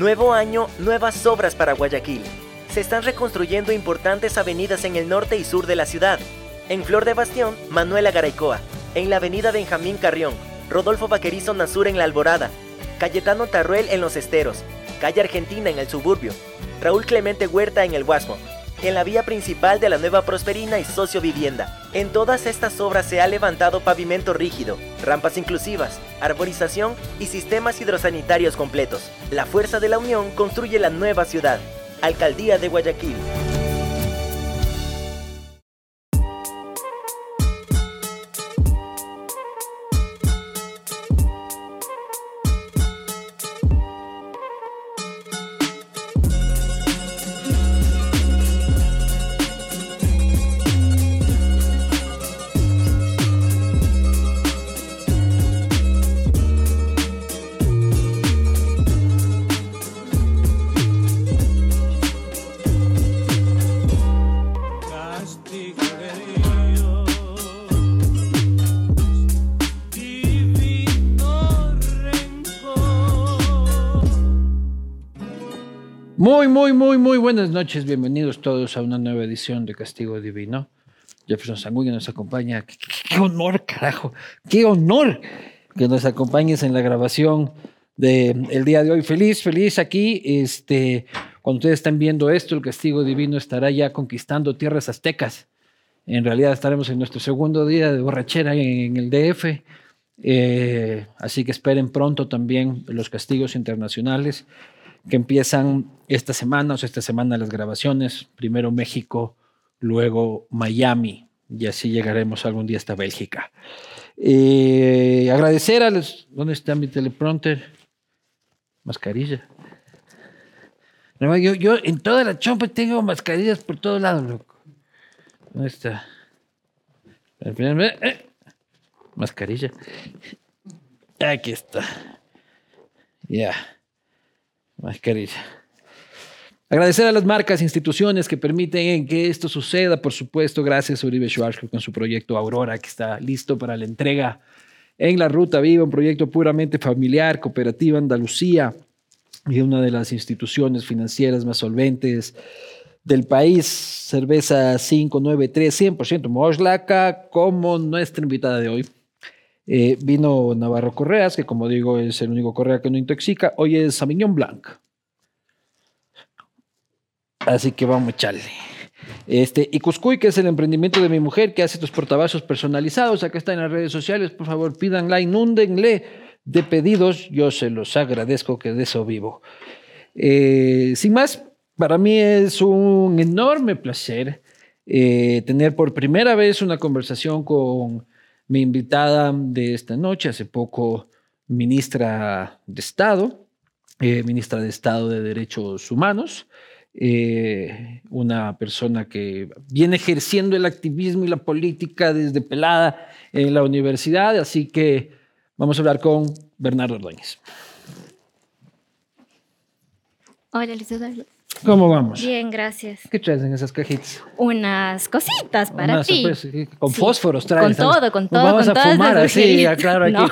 Nuevo año, nuevas obras para Guayaquil. Se están reconstruyendo importantes avenidas en el norte y sur de la ciudad. En Flor de Bastión, Manuela Garaycoa. En la avenida Benjamín Carrión, Rodolfo Vaquerizo Nazur en La Alborada. Cayetano Tarruel en Los Esteros. Calle Argentina en el suburbio. Raúl Clemente Huerta en el Guasmo en la vía principal de la Nueva Prosperina y Socio Vivienda. En todas estas obras se ha levantado pavimento rígido, rampas inclusivas, arborización y sistemas hidrosanitarios completos. La fuerza de la unión construye la nueva ciudad. Alcaldía de Guayaquil. Muy, muy, muy, muy buenas noches. Bienvenidos todos a una nueva edición de Castigo Divino. Jefferson Sanguino nos acompaña. Qué, honor, carajo. Qué honor que nos acompañes en la grabación del el día de hoy. Feliz, feliz aquí. Este, cuando ustedes están viendo esto, el Castigo Divino estará ya conquistando tierras aztecas. En realidad estaremos en nuestro segundo día de borrachera en, el DF. Eh, así que esperen pronto también los castigos internacionales que empiezan esta semana, o esta semana las grabaciones, primero México, luego Miami, y así llegaremos algún día hasta Bélgica. Eh, agradecer a los... ¿Dónde está mi teleprompter? Mascarilla. Yo, yo en toda la chompa tengo mascarillas por todos lados, loco. ¿Dónde está? Eh, mascarilla. Aquí está. Ya mascarilla. Agradecer a las marcas e instituciones que permiten que esto suceda, por supuesto, gracias a Uribe Schwarzkopf con su proyecto Aurora, que está listo para la entrega en la Ruta Viva, un proyecto puramente familiar, cooperativa Andalucía, y una de las instituciones financieras más solventes del país, cerveza 593, 100% Moslaca, como nuestra invitada de hoy. Eh, vino Navarro Correas, que como digo es el único Correa que no intoxica. Hoy es Sauvignon Blanc. Así que vamos a echarle. Este, y Cuscuy, que es el emprendimiento de mi mujer, que hace estos portavasos personalizados. Acá está en las redes sociales. Por favor, pídanla, inúndenle de pedidos. Yo se los agradezco que de eso vivo. Eh, sin más, para mí es un enorme placer eh, tener por primera vez una conversación con mi invitada de esta noche, hace poco ministra de Estado, eh, ministra de Estado de Derechos Humanos, eh, una persona que viene ejerciendo el activismo y la política desde pelada en la universidad, así que vamos a hablar con Bernardo Ordóñez. Hola, Luis ¿Cómo vamos? Bien, gracias. ¿Qué traes en esas cajitas? Unas cositas para ti. Pues, con fósforos traes. Con todo, con todo. vamos a fumar así, claro, aquí. No,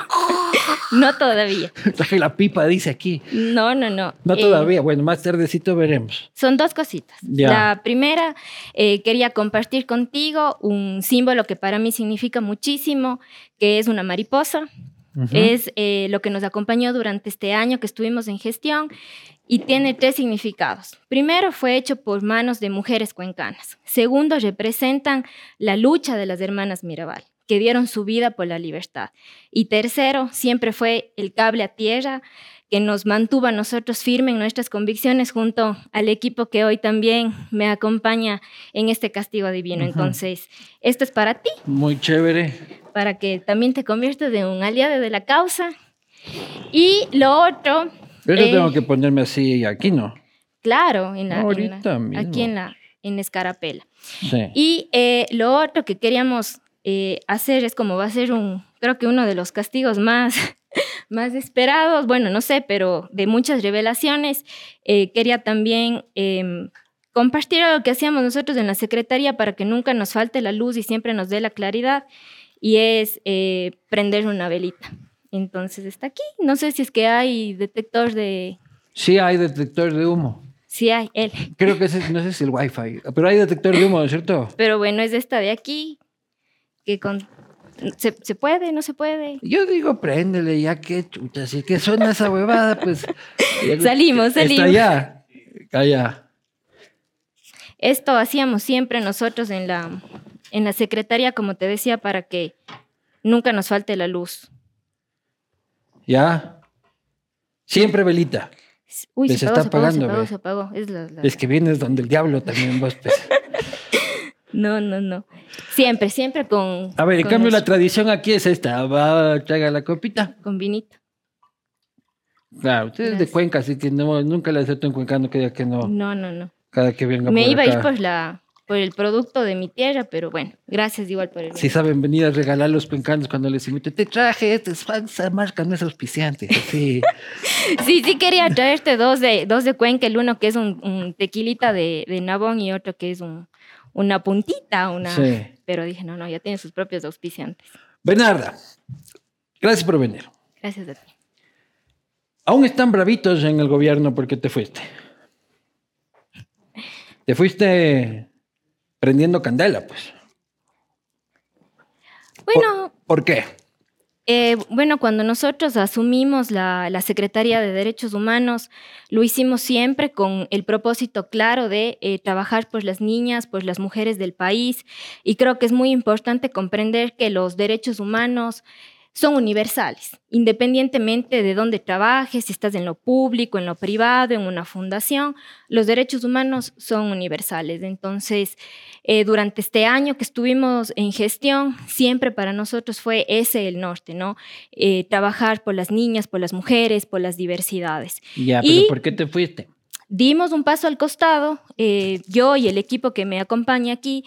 no todavía. La pipa, dice aquí. No, no, no. No eh, todavía. Bueno, más tardecito veremos. Son dos cositas. La primera, eh, quería compartir contigo un símbolo que para mí significa muchísimo, que es una mariposa. Es eh, lo que nos acompañó durante este año que estuvimos en gestión y tiene tres significados. Primero, fue hecho por manos de mujeres cuencanas. Segundo, representan la lucha de las hermanas Mirabal, que dieron su vida por la libertad. Y tercero, siempre fue el cable a tierra que nos mantuvo a nosotros firmes en nuestras convicciones junto al equipo que hoy también me acompaña en este castigo divino. Entonces, esto es para ti. Muy chévere. Para que también te conviertas en un aliado de la causa. Y lo otro pero yo tengo eh, que ponerme así aquí, ¿no? Claro, en la, aquí en la en Escarapela. Sí. Y eh, lo otro que queríamos eh, hacer es como va a ser un, creo que uno de los castigos más, más esperados, bueno, no sé, pero de muchas revelaciones. quería también em, compartir lo que hacíamos nosotros en la Secretaría para que nunca nos falte la luz y siempre nos dé la claridad, y es prender una velita. Entonces está aquí. No sé si es que hay detector de... Sí hay detector de humo. Sí hay, él. Creo que ese, no sé si el wifi, pero hay detector de humo, ¿no es cierto? Pero bueno, es esta de aquí, que con... ¿Se, ¿Se puede? ¿No se puede? Yo digo, préndele, ya que chucha, si que suena esa huevada, pues... salimos, salimos. Está allá, allá. Esto hacíamos siempre nosotros en la, en la secretaría, como te decía, para que nunca nos falte la luz. ¿Ya? Siempre velita. Uy, Se se, está apagó, se apagando, apagó, se apagó. Es la- la- Es que vienes donde el diablo también vos. pues. No, no, no. Siempre, siempre con. A ver, en cambio la tradición aquí es esta. Va, traiga la copita. Con vinito. Claro, usted es de Gracias. Cuenca, así que no, nunca le acepto en Cuenca, no quería que no. No, no, no. Cada que venga Me por iba a ir por, la, por el producto de mi tierra, pero bueno, gracias igual por el Si saben venir a regalar los cuencanos cuando les invito, te traje, este es falsa marca, no es auspiciante. Sí. Sí, sí quería traerte dos de, dos de Cuenca, el uno que es un, un tequilita de, de Nabón y otro que es un, una puntita, una... Sí. Pero dije, no, no, ya tiene sus propios auspiciantes. Bernarda, gracias por venir. Gracias a ti. Aún están bravitos en el gobierno porque te fuiste. Te fuiste prendiendo candela, pues. Bueno, ¿Por qué? Eh, bueno, cuando nosotros asumimos la, la Secretaría de Derechos Humanos, lo hicimos siempre con el propósito claro de eh, trabajar por las niñas, por las mujeres del país. Y creo que es muy importante comprender que los derechos humanos son universales, independientemente de dónde trabajes, si estás en lo público, en lo privado, en una fundación, los derechos humanos son universales. Entonces, eh, durante este año que estuvimos en gestión, siempre para nosotros fue ese el norte, ¿no? Eh, trabajar por las niñas, por las mujeres, por las diversidades. Ya, Y- pero ¿por qué te fuiste? Dimos un paso al costado, eh, yo y el equipo que me acompaña aquí,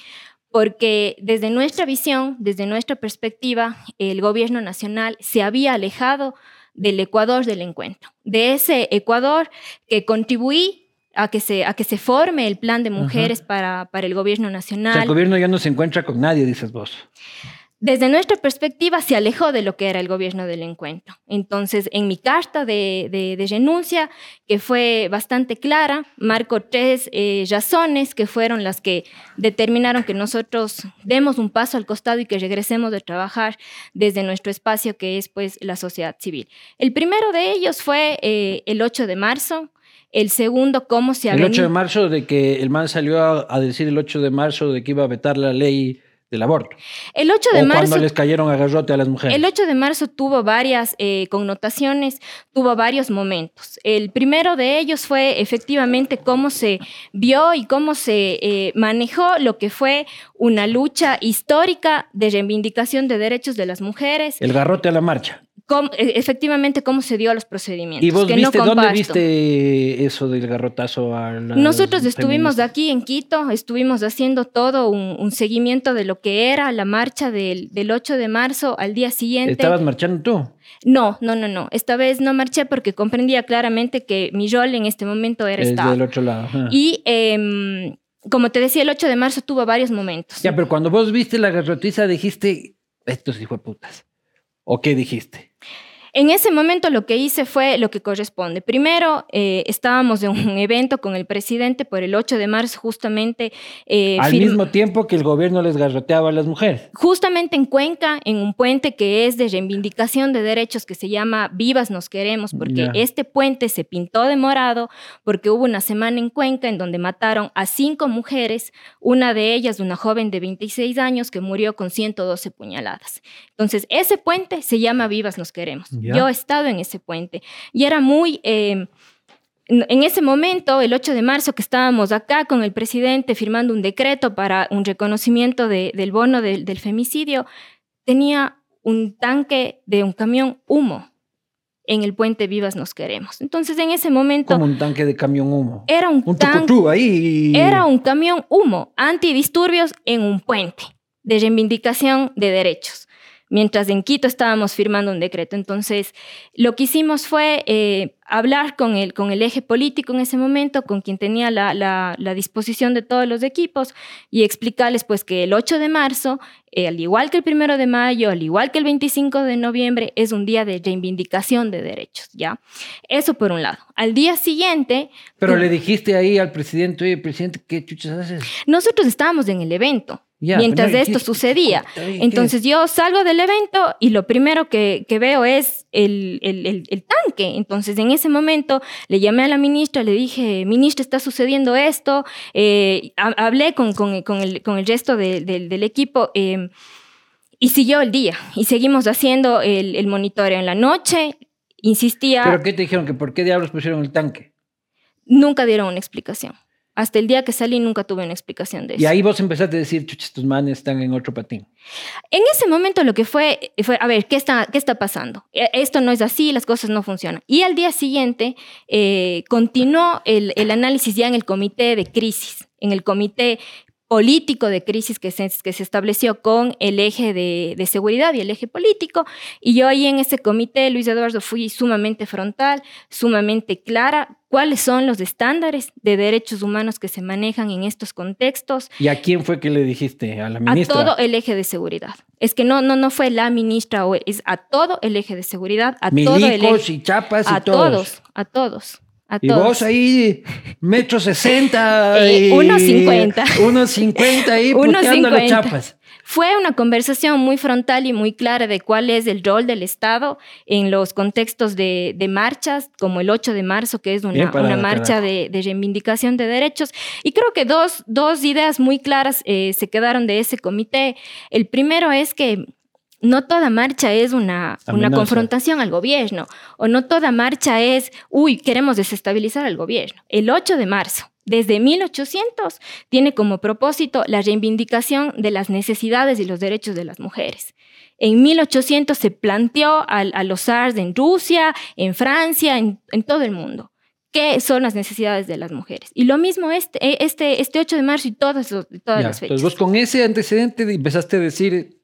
porque desde nuestra visión, desde nuestra perspectiva, el gobierno nacional se había alejado del Ecuador del encuentro, de ese Ecuador que contribuí a que se, a que se forme el plan de mujeres para, para el gobierno O nacional. sea, el gobierno ya no se encuentra con nadie, dices vos. Desde nuestra perspectiva se alejó de lo que era el gobierno del encuentro. Entonces, en mi carta de, de- de renuncia, que fue bastante clara, marco tres eh, razones que fueron las que determinaron que nosotros demos un paso al costado y que regresemos de trabajar desde nuestro espacio, que es pues la sociedad civil. El primero de ellos fue eh, el 8 de marzo. El segundo, cómo se ha El 8 de marzo, de que el man salió a, a decir el 8 de marzo de que iba a vetar la ley del aborto. El 8 de o marzo. cuando les cayeron a garrote a las mujeres. El 8 de marzo tuvo varias eh, connotaciones, tuvo varios momentos. El primero de ellos fue efectivamente cómo se vio y cómo se eh, manejó lo que fue una lucha histórica de reivindicación de derechos de las mujeres, El garrote a la marcha. Cómo- e- efectivamente cómo se dio los procedimientos. ¿Y vos que viste no dónde viste eso del garrotazo a Nosotros estuvimos feministas? aquí en Quito, estuvimos haciendo todo un, un seguimiento de lo que era la marcha del, del 8 de marzo al día siguiente. ¿Estabas marchando tú? No, no, no, no. Esta vez no marché porque comprendía claramente que mi rol en este momento era Es Estado. del otro lado. ajá. Y em, como te decía, el 8 de marzo tuvo varios momentos. Ya, pero cuando vos viste la garrotiza dijiste, estos hijos de putas. ¿O qué dijiste? En ese momento lo que hice fue lo que corresponde. Primero, eh, estábamos en un evento con el presidente por el 8 de marzo, justamente. eh, Al mismo tiempo que el gobierno les garroteaba a las mujeres. Justamente en Cuenca, en un puente que es de reivindicación de derechos que se llama Vivas Nos Queremos, porque este puente se pintó de morado porque hubo una semana en Cuenca en donde mataron a cinco mujeres, una de ellas una joven de 26 años que murió con 112 puñaladas. Entonces, ese puente se llama Vivas Nos Queremos. Yo he estado en ese puente y era muy... eh, en ese momento, el 8 de marzo, que estábamos acá con el presidente firmando un decreto para un reconocimiento de- del bono del- del femicidio, tenía un tanque de un camión humo en el puente Vivas Nos Queremos. Entonces, en ese momento, Como un tanque de camión humo. era un, Un tanque, ahí. era un camión humo antidisturbios en un puente de reivindicación de derechos. Mientras en Quito estábamos firmando un decreto. Entonces, lo que hicimos fue eh, hablar con el, con el eje político en ese momento, con quien tenía la, la, disposición de todos los equipos, y explicarles pues que el 8 de marzo, eh, al igual que el 1 de mayo, al igual que el 25 de noviembre, es un día de reivindicación de derechos, ¿ya? Eso por un lado. Al día siguiente... Pero le dijiste ahí al presidente, oye, presidente, ¿qué chuchas haces? Nosotros estábamos en el evento mientras esto sucedía. Entonces yo salgo del evento y lo primero que, veo es el, tanque. Entonces en ese momento le llamé a la ministra, le dije, ministra, está sucediendo esto. Eh, hablé con, el, resto del equipo. Eh, y siguió el día y seguimos haciendo el, monitoreo en la noche. Insistía. ¿Pero qué te dijeron? ¿Que ¿Por qué diablos pusieron el tanque? Nunca dieron una explicación. Hasta el día que salí nunca tuve una explicación de eso. Y ahí vos empezaste a decir, chuches, estos manes están en otro patín. En ese momento lo que fue, fue a ver, ¿qué está, qué está pasando? E, esto no es así, las cosas no funcionan. Y al día siguiente eh, continuó el, el análisis ya en el comité de crisis, en el comité político de crisis que se, que se estableció con el eje de, de, seguridad y el eje político. Y yo ahí en ese comité, Luis Eduardo, fui sumamente frontal, sumamente clara cuáles son los estándares de derechos humanos que se manejan en estos contextos. ¿Y a quién fue que le dijiste? ¿A la ministra? A todo el eje de seguridad. Es que no, no, no fue la ministra, es a todo el eje de seguridad, a todo el eje, y chapas y a todos. A todos y vos ahí, metro sesenta. Eh, unos cincuenta. Unos cincuenta ahí, unos cincuenta. chapas. Fue una conversación muy frontal y muy clara de cuál es el rol del Estado en los contextos de, marchas, como el 8 de marzo, que es una, una marcha de, reivindicación de derechos. Y creo que dos, dos ideas muy claras eh, se quedaron de ese comité. El primero es que no toda marcha es una, una, confrontación al gobierno o no toda marcha es, uy, queremos desestabilizar al gobierno. El 8 de marzo, desde 1800, tiene como propósito la reivindicación de las necesidades y los derechos de las mujeres. En 1800 se planteó a, los SARS en Rusia, en Francia, en, todo el mundo qué son las necesidades de las mujeres. Y lo mismo este, este, este 8 de marzo y todas, todas las fechas. Entonces vos con ese antecedente empezaste a decir,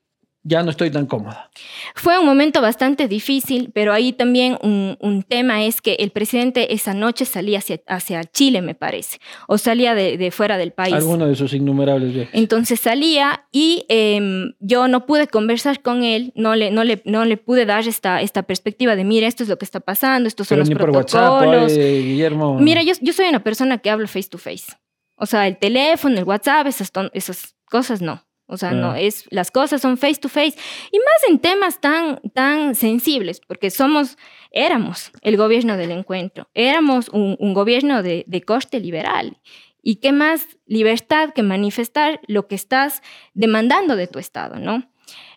ya no estoy tan cómoda. Fue un momento bastante difícil, pero ahí también un, tema es que el presidente esa noche salía hacia, hacia Chile, me parece, o salía de, fuera del país. Alguno de sus innumerables viajes. Entonces salía y em, yo no pude conversar con él, no le, no le, no le pude dar esta, esta perspectiva de, mira, esto es lo que está pasando, estos son los protocolos. Guillermo. Mira, yo, yo soy una persona que hablo face to face. O sea, el teléfono, el WhatsApp, esas, esas cosas no. O sea, no es las cosas son face to face. Y más en temas tan tan sensibles, porque somos éramos el gobierno del encuentro, éramos un, gobierno de, de corte liberal. ¿Y qué más libertad que manifestar lo que estás demandando de tu Estado, no?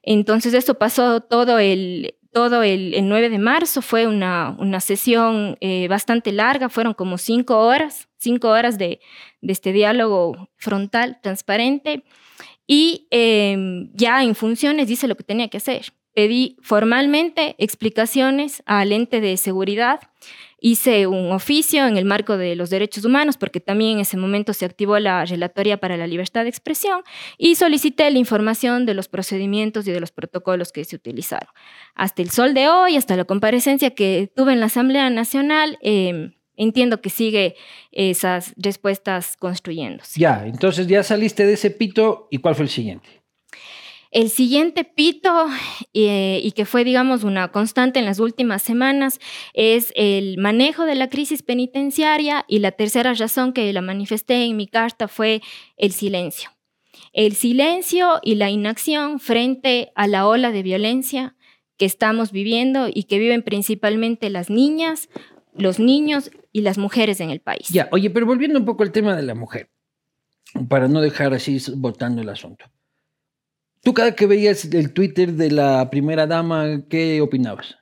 Entonces eso pasó todo el, todo el, 9 de marzo, fue una, una sesión eh, bastante larga, fueron como cinco horas, cinco horas de, de este diálogo frontal, transparente y em, ya en funciones dice lo que tenía que hacer. Pedí formalmente explicaciones al ente de seguridad, hice un oficio en el marco de los derechos humanos, porque también en ese momento se activó la Relatoría para la Libertad de Expresión, y solicité la información de los procedimientos y de los protocolos que se utilizaron. Hasta el sol de hoy, hasta la comparecencia que tuve en la Asamblea Nacional, eh, entiendo que sigue esas respuestas construyéndose. Ya, entonces ya saliste de ese pito y ¿cuál fue el siguiente? El siguiente pito, eh, y que fue, digamos, una constante en las últimas semanas, es el manejo de la crisis penitenciaria y la tercera razón que la manifesté en mi carta fue el silencio. El silencio y la inacción frente a la ola de violencia que estamos viviendo y que viven principalmente las niñas, los niños y las mujeres en el país. Ya, oye, pero volviendo un poco al tema de la mujer, para no dejar así votando el asunto. Tú cada que veías el Twitter de la primera dama, ¿qué opinabas?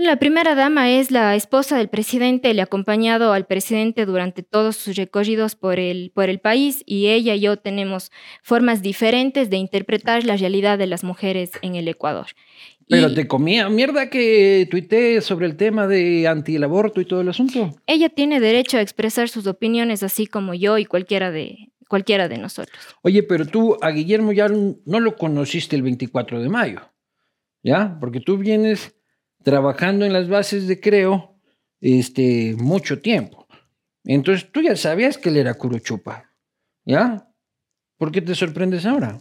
La primera dama es la esposa del presidente, le ha acompañado al presidente durante todos sus recorridos por el, por el país y ella y yo tenemos formas diferentes de interpretar la realidad de las mujeres en el Ecuador. Pero te comía mierda que tuiteé sobre el tema de anti aborto y todo el asunto. Ella tiene derecho a expresar sus opiniones así como yo y cualquiera de, cualquiera de nosotros. Oye, pero tú a Guillermo ya no lo conociste el 24 de mayo. ¿ya? Porque tú vienes trabajando en las bases de Creo este, mucho tiempo. Entonces tú ya sabías que él era Curuchupa, ¿ya? ¿Por qué te sorprendes ahora?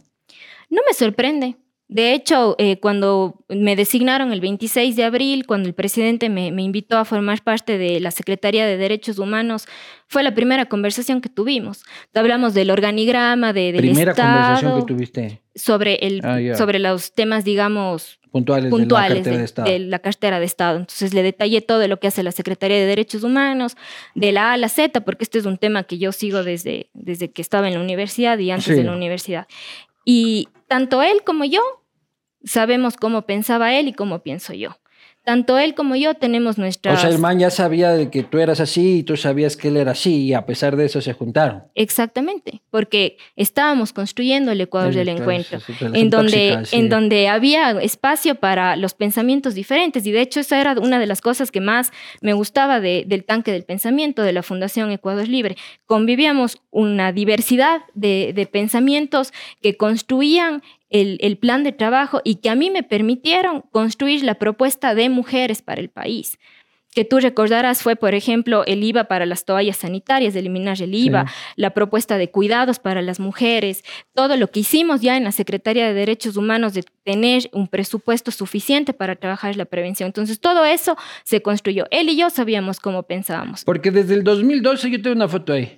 No me sorprende. De hecho, eh, cuando me designaron el 26 de abril, cuando el presidente me, invitó a formar parte de la Secretaría de Derechos Humanos, fue la primera conversación que tuvimos. Hablamos del organigrama, de, del primera conversación que tuviste sobre el ah, sobre los temas, digamos puntuales, de, la cartera de, Estado. de, la cartera de Estado. Entonces le detallé todo lo que hace la Secretaría de Derechos Humanos, de la A a la Z, porque este es un tema que yo sigo desde, desde que estaba en la universidad y antes de la universidad. Y tanto él como yo sabemos cómo pensaba él y cómo pienso yo tanto él como yo tenemos nuestra... O sea, el man ya sabía de que tú eras así y tú sabías que él era así y a pesar de eso se juntaron. Exactamente, porque estábamos construyendo el Ecuador del encuentro, en, donde, en donde había espacio para los pensamientos diferentes y de hecho esa era una de las cosas que más me gustaba del tanque del pensamiento de la Fundación Ecuador Libre. Convivíamos una diversidad de, de pensamientos que construían el, plan de trabajo y que a mí me permitieron construir la propuesta de mujeres para el país que tú recordarás fue, por ejemplo, el IVA para las toallas sanitarias, eliminar el IVA, la propuesta de cuidados para las mujeres, todo lo que hicimos ya en la Secretaría de Derechos Humanos de tener un presupuesto suficiente para trabajar la prevención. Entonces, todo eso se construyó. Él y yo sabíamos cómo pensábamos. Porque desde el 2012 yo tengo una foto ahí.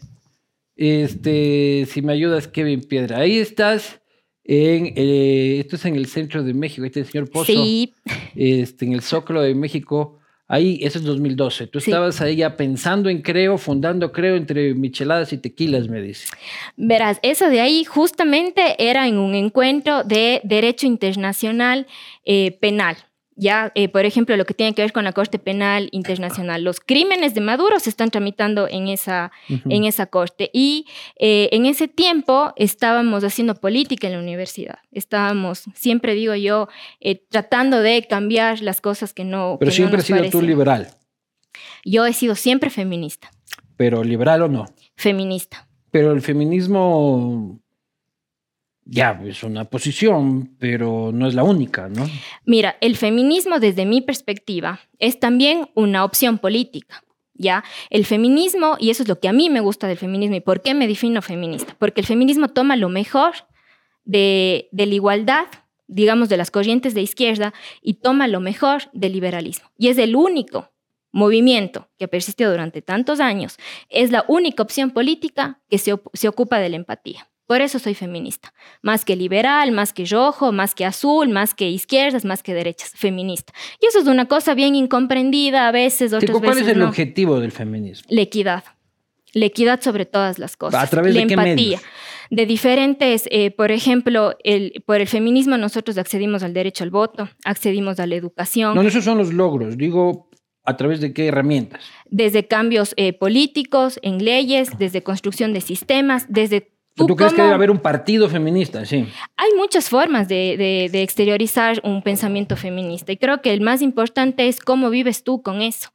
Este, si me ayudas, Kevin Piedra. Ahí estás en, eh, esto es en el centro de México, este señor Pozo, sí. este, en el Zócalo de México. Ahí, eso es 2012. Tú estabas ahí ya pensando en Creo, fundando Creo entre micheladas y tequilas, me dice. Verás, eso de ahí justamente era en un encuentro de derecho internacional eh, penal ya, eh, por ejemplo, lo que tiene que ver con la Corte Penal Internacional. Los crímenes de Maduro se están tramitando en esa, en esa corte y eh, en ese tiempo estábamos haciendo política en la universidad. Estábamos, siempre digo yo, eh, tratando de cambiar las cosas que no. Pero siempre has sido tú liberal. Yo he sido siempre feminista. ¿Pero liberal o no? Feminista. Pero el feminismo ya es una posición, pero no es la única, ¿no? Mira, el feminismo desde mi perspectiva es también una opción política. ¿Ya? El feminismo, y eso es lo que a mí me gusta del feminismo y por qué me defino feminista, porque el feminismo toma lo mejor de, de la igualdad, digamos, de las corrientes de izquierda y toma lo mejor del liberalismo. Y es el único movimiento que ha persistido durante tantos años, es la única opción política que se, se ocupa de la empatía. Por eso soy feminista. Más que liberal, más que rojo, más que azul, más que izquierdas, más que derechas. Feminista. Y eso es una cosa bien incomprendida a veces, otras ¿Cuál es el objetivo del feminismo? La equidad. La equidad sobre todas las cosas. ¿A través la de empatía. de diferentes, eh, por ejemplo, el, por el feminismo nosotros accedimos al derecho al voto, accedimos a la educación. No, esos son los logros. Digo, ¿A través de qué herramientas? Desde cambios eh, políticos, en leyes, desde construcción de sistemas, desde ¿Tú, crees que debe haber un partido feminista? Sí. Hay muchas formas de, exteriorizar un pensamiento feminista y creo que el más importante es cómo vives tú con eso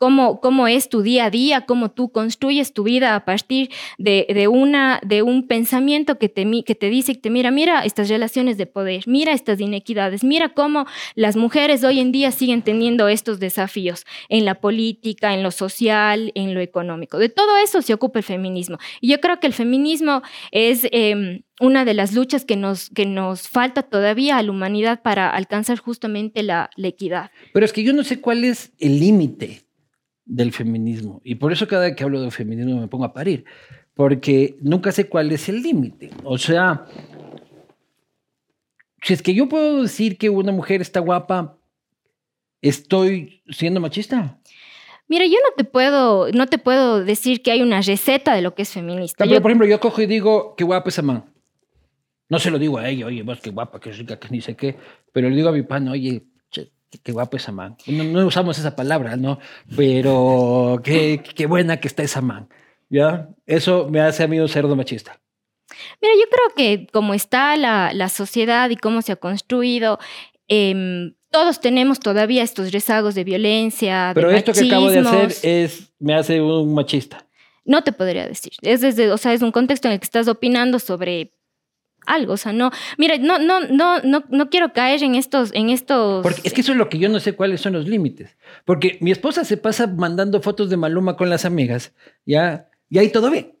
cómo, cómo es tu día a día, cómo tú construyes tu vida a partir de, una, de un pensamiento que te, que te dice, que te mira, mira estas relaciones de poder, mira estas inequidades, mira cómo las mujeres hoy en día siguen teniendo estos desafíos en la política, en lo social, en lo económico. De todo eso se ocupa el feminismo. Y yo creo que el feminismo es... Em, una de las luchas que nos, que nos falta todavía a la humanidad para alcanzar justamente la, la equidad. Pero es que yo no sé cuál es el límite del feminismo. Y por eso cada vez que hablo de feminismo me pongo a parir, porque nunca sé cuál es el límite. O sea, si es que yo puedo decir que una mujer está guapa, ¿estoy siendo machista? Mira, yo no te puedo, no te puedo decir que hay una receta de lo que es feminista. Pero, por ejemplo, yo cojo y digo, qué guapa esa man. No se lo digo a ella, oye, vos qué guapa, qué rica, que ni sé qué. Pero le digo a mi pan, oye, qué guapo esa man. No, usamos esa palabra, ¿no? Pero qué, qué, buena que está esa man. ¿Ya? Eso me hace a mí un cerdo machista. Mira, yo creo que como está la, la sociedad y cómo se ha construido, em, todos tenemos todavía estos rezagos de violencia. Pero esto que acabo de hacer es, me hace un machista. No te podría decir. Es desde, o sea, es un contexto en el que estás opinando sobre algo. O sea, no, mira, no, no, no, no, no quiero caer en estos, en estos. Porque es que eso es lo que yo no sé cuáles son los límites. Porque mi esposa se pasa mandando fotos de Maluma con las amigas, ya, y ahí todo bien,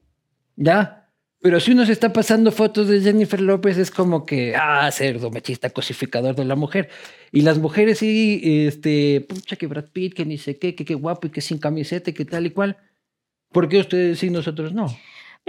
ya. Pero si uno se está pasando fotos de Jennifer López, es como que, ah, cerdo, machista, cosificador de la mujer. Y las mujeres sí, este, pucha, que Brad Pitt, que ni sé qué, que qué guapo y que sin camiseta, que tal y cual. ¿Por qué ustedes sí, nosotros no?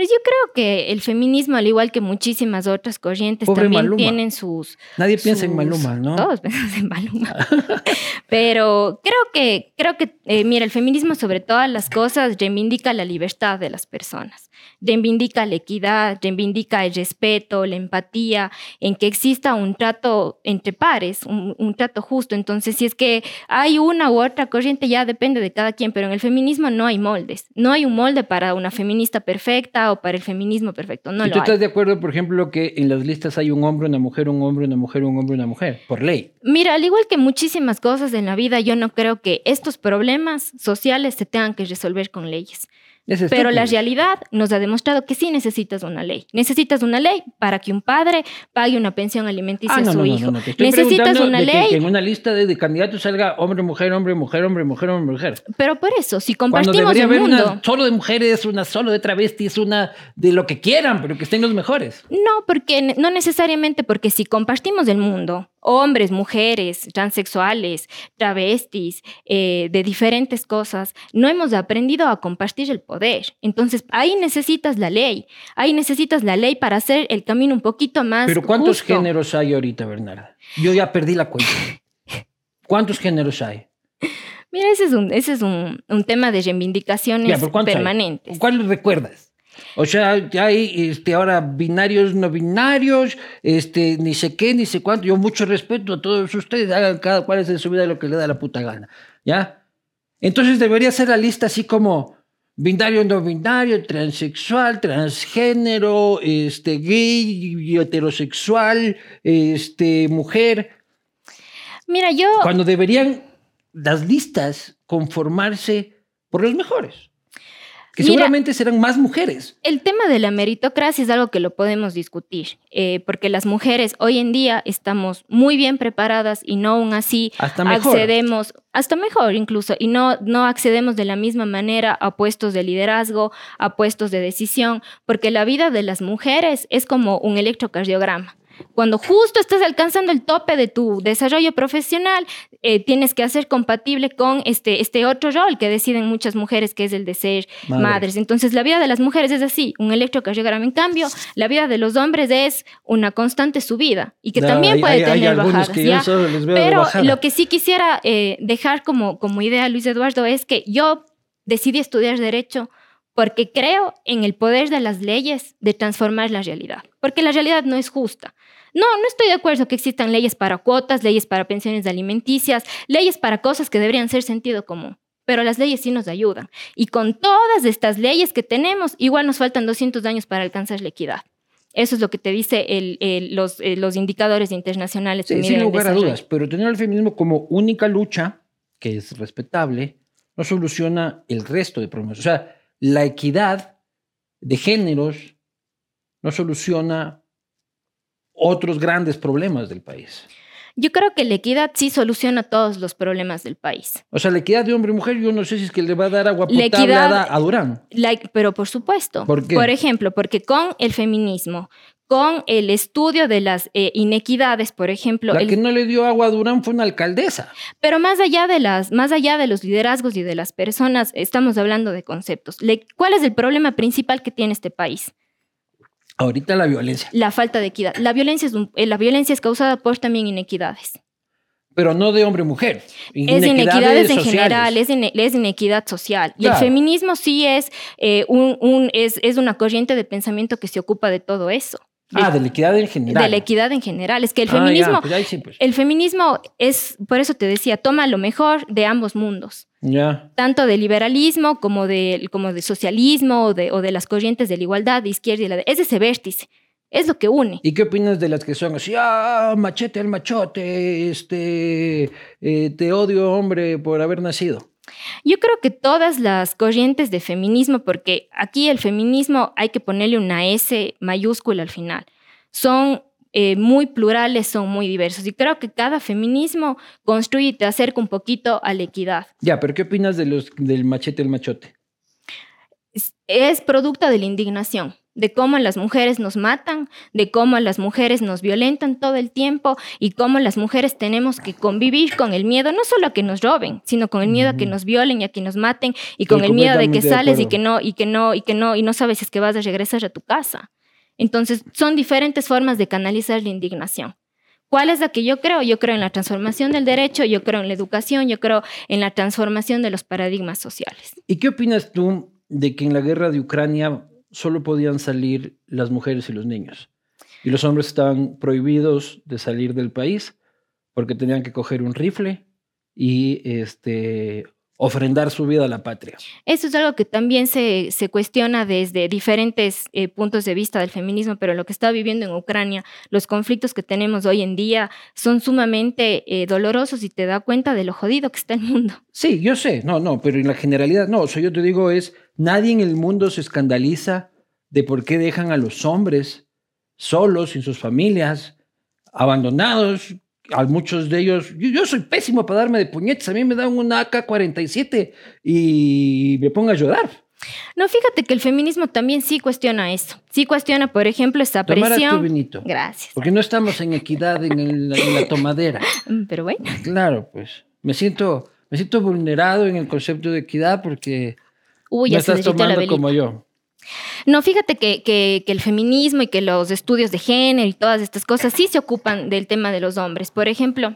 Pero yo creo que el feminismo, al igual que muchísimas otras corrientes, también tienen sus... Nadie piensa en Maluma, ¿no? Todos piensan en Maluma. Pero creo que, creo que eh, mira, el feminismo sobre todas las cosas reivindica la libertad de las personas reivindica la equidad, reivindica el respeto, la empatía, en que exista un trato entre pares, un, trato justo. Entonces, si es que hay una u otra corriente, ya depende de cada quien, pero en el feminismo no hay moldes. No hay un molde para una feminista perfecta o para el feminismo perfecto. No ¿Y tú estás de acuerdo, por ejemplo, que en las listas hay un hombre, una mujer, un hombre, una mujer, un hombre, una mujer, por ley? Mira, al igual que muchísimas cosas en la vida, yo no creo que estos problemas sociales se tengan que resolver con leyes. Pero la realidad nos ha demostrado que sí necesitas una ley. Necesitas una ley para que un padre pague una pensión alimenticia ah, a su hijo. necesitas una ley. Que en una lista de, candidatos salga hombre, mujer, hombre, mujer, hombre, mujer, hombre, mujer. Pero por eso, si compartimos el mundo. Una solo de mujeres, una solo de travestis, una de lo que quieran, pero que estén los mejores. No, porque no necesariamente, porque si compartimos el mundo, hombres, mujeres, transexuales, travestis, eh, de diferentes cosas, no hemos aprendido a compartir el poder. Entonces, ahí necesitas la ley, ahí necesitas la ley para hacer el camino un poquito más. Pero ¿cuántos géneros hay ahorita, Bernarda? Yo ya perdí la cuenta. ¿Cuántos géneros hay? Mira, ese es un, ese es un, tema de reivindicaciones permanentes. ¿Cuál recuerdas? O sea, ya hay este, ahora binarios, no binarios, este, ni sé qué, ni sé cuánto. Yo mucho respeto a todos ustedes, hagan cada cual en su vida lo que le da la puta gana. ¿Ya? Entonces debería ser la lista así como binario, no binario, transexual, transgénero, este, gay, heterosexual, este, mujer. Mira, yo. Cuando deberían las listas conformarse por los mejores que seguramente serán más mujeres. El tema de la meritocracia es algo que lo podemos discutir, eh, porque las mujeres hoy en día estamos muy bien preparadas y no aún así accedemos, hasta mejor incluso, y no, no accedemos de la misma manera a puestos de liderazgo, a puestos de decisión, porque la vida de las mujeres es como un electrocardiograma. Cuando justo estás alcanzando el tope de tu desarrollo profesional, eh, tienes que hacer compatible con este, este otro rol que deciden muchas mujeres, que es el de ser madres. Entonces, la vida de las mujeres es así, un electrocardiograma. En cambio, la vida de los hombres es una constante subida y que también puede tener bajadas. Pero lo que sí quisiera eh, dejar como, como idea, Luis Eduardo, es que yo decidí estudiar Derecho porque creo en el poder de las leyes de transformar la realidad, porque la realidad no es justa. No, no estoy de acuerdo que existan leyes para cuotas, leyes para pensiones alimenticias, leyes para cosas que deberían ser sentido común. Pero las leyes sí nos ayudan. Y con todas estas leyes que tenemos, igual nos faltan 200 años para alcanzar la equidad. Eso es lo que te dice los, eh, los, indicadores internacionales. Sí, sin lugar a dudas, pero tener el feminismo como única lucha, que es respetable, no soluciona el resto de problemas. O sea, la equidad de géneros no soluciona otros grandes problemas del país. Yo creo que la equidad sí soluciona todos los problemas del país. O sea, la equidad de hombre y mujer, yo no sé si es que le va a dar agua potable a, Durán. pero por supuesto. ¿Por ejemplo, porque con el feminismo, con el estudio de las eh, inequidades, por ejemplo. La que no le dio agua a Durán fue una alcaldesa. Pero más allá de las, más allá de los liderazgos y de las personas, estamos hablando de conceptos. ¿Cuál es el problema principal que tiene este país? Ahorita la violencia. La falta de equidad. La violencia es, eh, la violencia es causada por también inequidades. Pero no de hombre-mujer. Es inequidades en general, es, inequidad social. Y el feminismo sí es, eh, un, es, es una corriente de pensamiento que se ocupa de todo eso. Ah, de la equidad en general. De la equidad en general. Es que el ah, feminismo, pues pues. el feminismo es, por eso te decía, toma lo mejor de ambos mundos. Ya. Tanto del liberalismo como de, como de socialismo o de, o de las corrientes de la igualdad de izquierda y la de... Es ese vértice. Es lo que une. ¿Y qué opinas de las que son así, ah, machete al machote, este, eh, te odio hombre por haber nacido? Yo creo que todas las corrientes de feminismo, porque aquí el feminismo hay que ponerle una S mayúscula al final. son eh, muy plurales, son muy diversos. Y creo que cada feminismo construye y te acerca un poquito a la equidad. Ya, pero ¿qué opinas de los, del machete el machote? es producto de la indignación de cómo las mujeres nos matan, de cómo las mujeres nos violentan todo el tiempo y cómo las mujeres tenemos que convivir con el miedo, no solo a que nos roben, sino con el miedo a que nos violen y a que nos maten y con el miedo de que sales y que no y que no y que no y no sabes si es que vas a regresar a tu casa. Entonces, son diferentes formas de canalizar la indignación. ¿Cuál es la que yo creo? Yo creo en la transformación del derecho, yo creo en la educación, yo creo en la transformación de los paradigmas sociales. ¿Y qué opinas tú de que en la guerra de Ucrania solo podían salir las mujeres y los niños. Y los hombres estaban prohibidos de salir del país porque tenían que coger un rifle y este, ofrendar su vida a la patria. Eso es algo que también se, se cuestiona desde diferentes eh, puntos de vista del feminismo, pero lo que está viviendo en Ucrania, los conflictos que tenemos hoy en día son sumamente eh, dolorosos y te da cuenta de lo jodido que está el mundo. Sí, yo sé, no, no, pero en la generalidad no, o sea, yo te digo es, Nadie en el mundo se escandaliza de por qué dejan a los hombres solos, sin sus familias, abandonados. A muchos de ellos, yo, soy pésimo para darme de puñetes, a mí me dan una AK-47 y me pongo a llorar. No, fíjate que el feminismo también sí cuestiona eso. Sí cuestiona, por ejemplo, esa presión. Gracias. Porque no estamos en equidad en, la tomadera. Pero bueno. Claro, pues me siento, me siento vulnerado en el concepto de equidad porque Uy, ya estás tomando como yo. No, fíjate que, que, el feminismo y que los estudios de género y todas estas cosas sí se ocupan del tema de los hombres. Por ejemplo,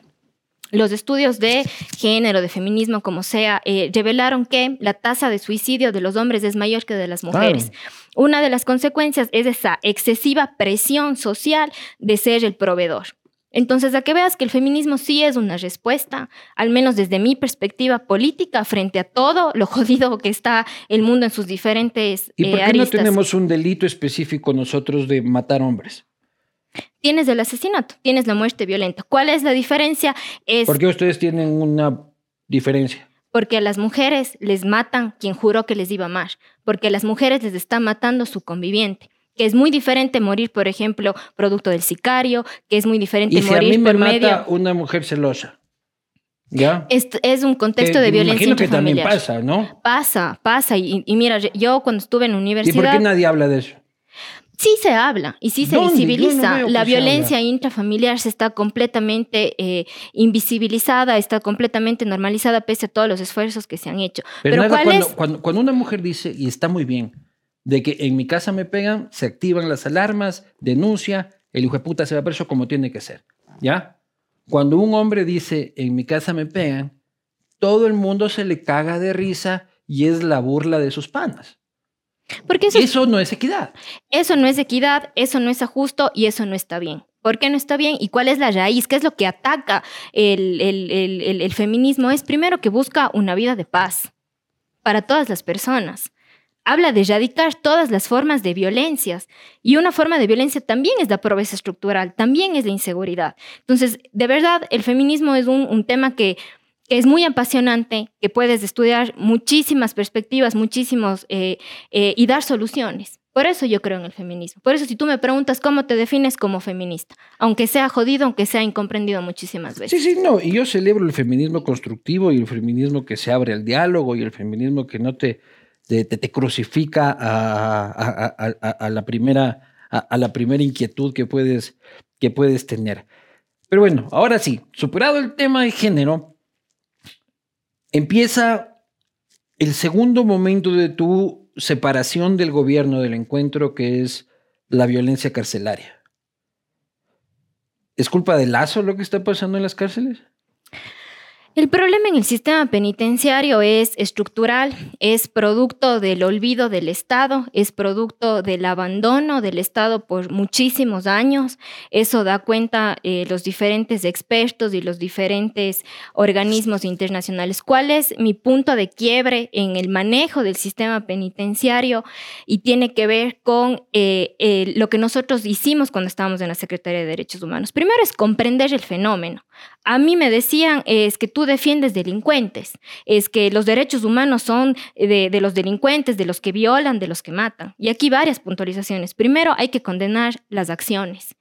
los estudios de género, de feminismo, como sea, eh, revelaron que la tasa de suicidio de los hombres es mayor que de las mujeres. Una de las consecuencias es esa excesiva presión social de ser el proveedor. Entonces, a que veas que el feminismo sí es una respuesta, al menos desde mi perspectiva política, frente a todo lo jodido que está el mundo en sus diferentes ¿Y por eh, qué no tenemos un delito específico nosotros de matar hombres? Tienes el asesinato, tienes la muerte violenta. ¿Cuál es la diferencia? Es ¿Por qué ustedes tienen una diferencia? Porque a las mujeres les matan quien juró que les iba a amar, porque a las mujeres les está matando su conviviente que es muy diferente morir, por ejemplo, producto del sicario, que es muy diferente ¿Y si morir a mí me mata una mujer celosa. ¿Ya? Es, es un contexto de violencia imagino que también pasa, ¿no? Pasa, pasa. Y, mira, yo cuando estuve en universidad... ¿Y por qué nadie habla de eso? Sí se habla y sí se visibiliza. la violencia intrafamiliar se está completamente eh, invisibilizada, está completamente normalizada pese a todos los esfuerzos que se han hecho. Pero, cuando, cuando, cuando, una mujer dice, y está muy bien, de que en mi casa me pegan, se activan las alarmas, denuncia, el hijo de puta se va preso como tiene que ser. ¿Ya? Cuando un hombre dice, en mi casa me pegan, todo el mundo se le caga de risa y es la burla de sus panas. Porque eso, no es equidad. Eso no es equidad, eso no es justo y eso no está bien. ¿Por qué no está bien? ¿Y cuál es la raíz? ¿Qué es lo que ataca el, el feminismo? Es primero que busca una vida de paz para todas las personas habla de erradicar todas las formas de violencias. Y una forma de violencia también es la pobreza estructural, también es la inseguridad. Entonces, de verdad, el feminismo es un, tema que es muy apasionante, que puedes estudiar muchísimas perspectivas, muchísimos, eh, eh, y dar soluciones. Por eso yo creo en el feminismo. Por eso si tú me preguntas cómo te defines como feminista, aunque sea jodido, aunque sea incomprendido muchísimas veces. Sí, sí, no. Y yo celebro el feminismo constructivo y el feminismo que se abre al diálogo y el feminismo que no te te, crucifica a, la primera, a, la primera inquietud que puedes, que puedes tener. Pero bueno, ahora sí, superado el tema de género, empieza el segundo momento de tu separación del gobierno del encuentro, que es la violencia carcelaria. ¿Es culpa de Lazo lo que está pasando en las cárceles? El problema en el sistema penitenciario es estructural, es producto del olvido del Estado, es producto del abandono del Estado por muchísimos años. Eso da cuenta eh, los diferentes expertos y los diferentes organismos internacionales. ¿Cuál es mi punto de quiebre en el manejo del sistema penitenciario? Y tiene que ver con eh, lo que nosotros hicimos cuando estábamos en la Secretaría de Derechos Humanos. Primero es comprender el fenómeno. A mí me decían, es que tú defiendes delincuentes, es que los derechos humanos son de, de, los delincuentes, de los que violan, de los que matan. Y aquí varias puntualizaciones. Primero, hay que condenar las acciones.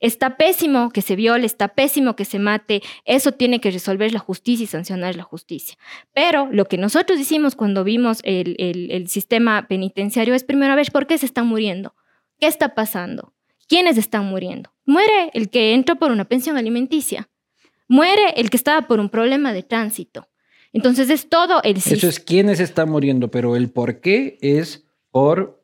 Está pésimo que se viole, está pésimo que se mate, eso tiene que resolver la justicia y sancionar la justicia. Pero lo que nosotros hicimos cuando vimos el, el sistema penitenciario es primero ver por qué se están muriendo, qué está pasando, quiénes están muriendo. Muere el que entró por una pensión alimenticia, muere el que estaba por un problema de tránsito. Entonces es todo el... Eso es quiénes están muriendo, pero el por qué es por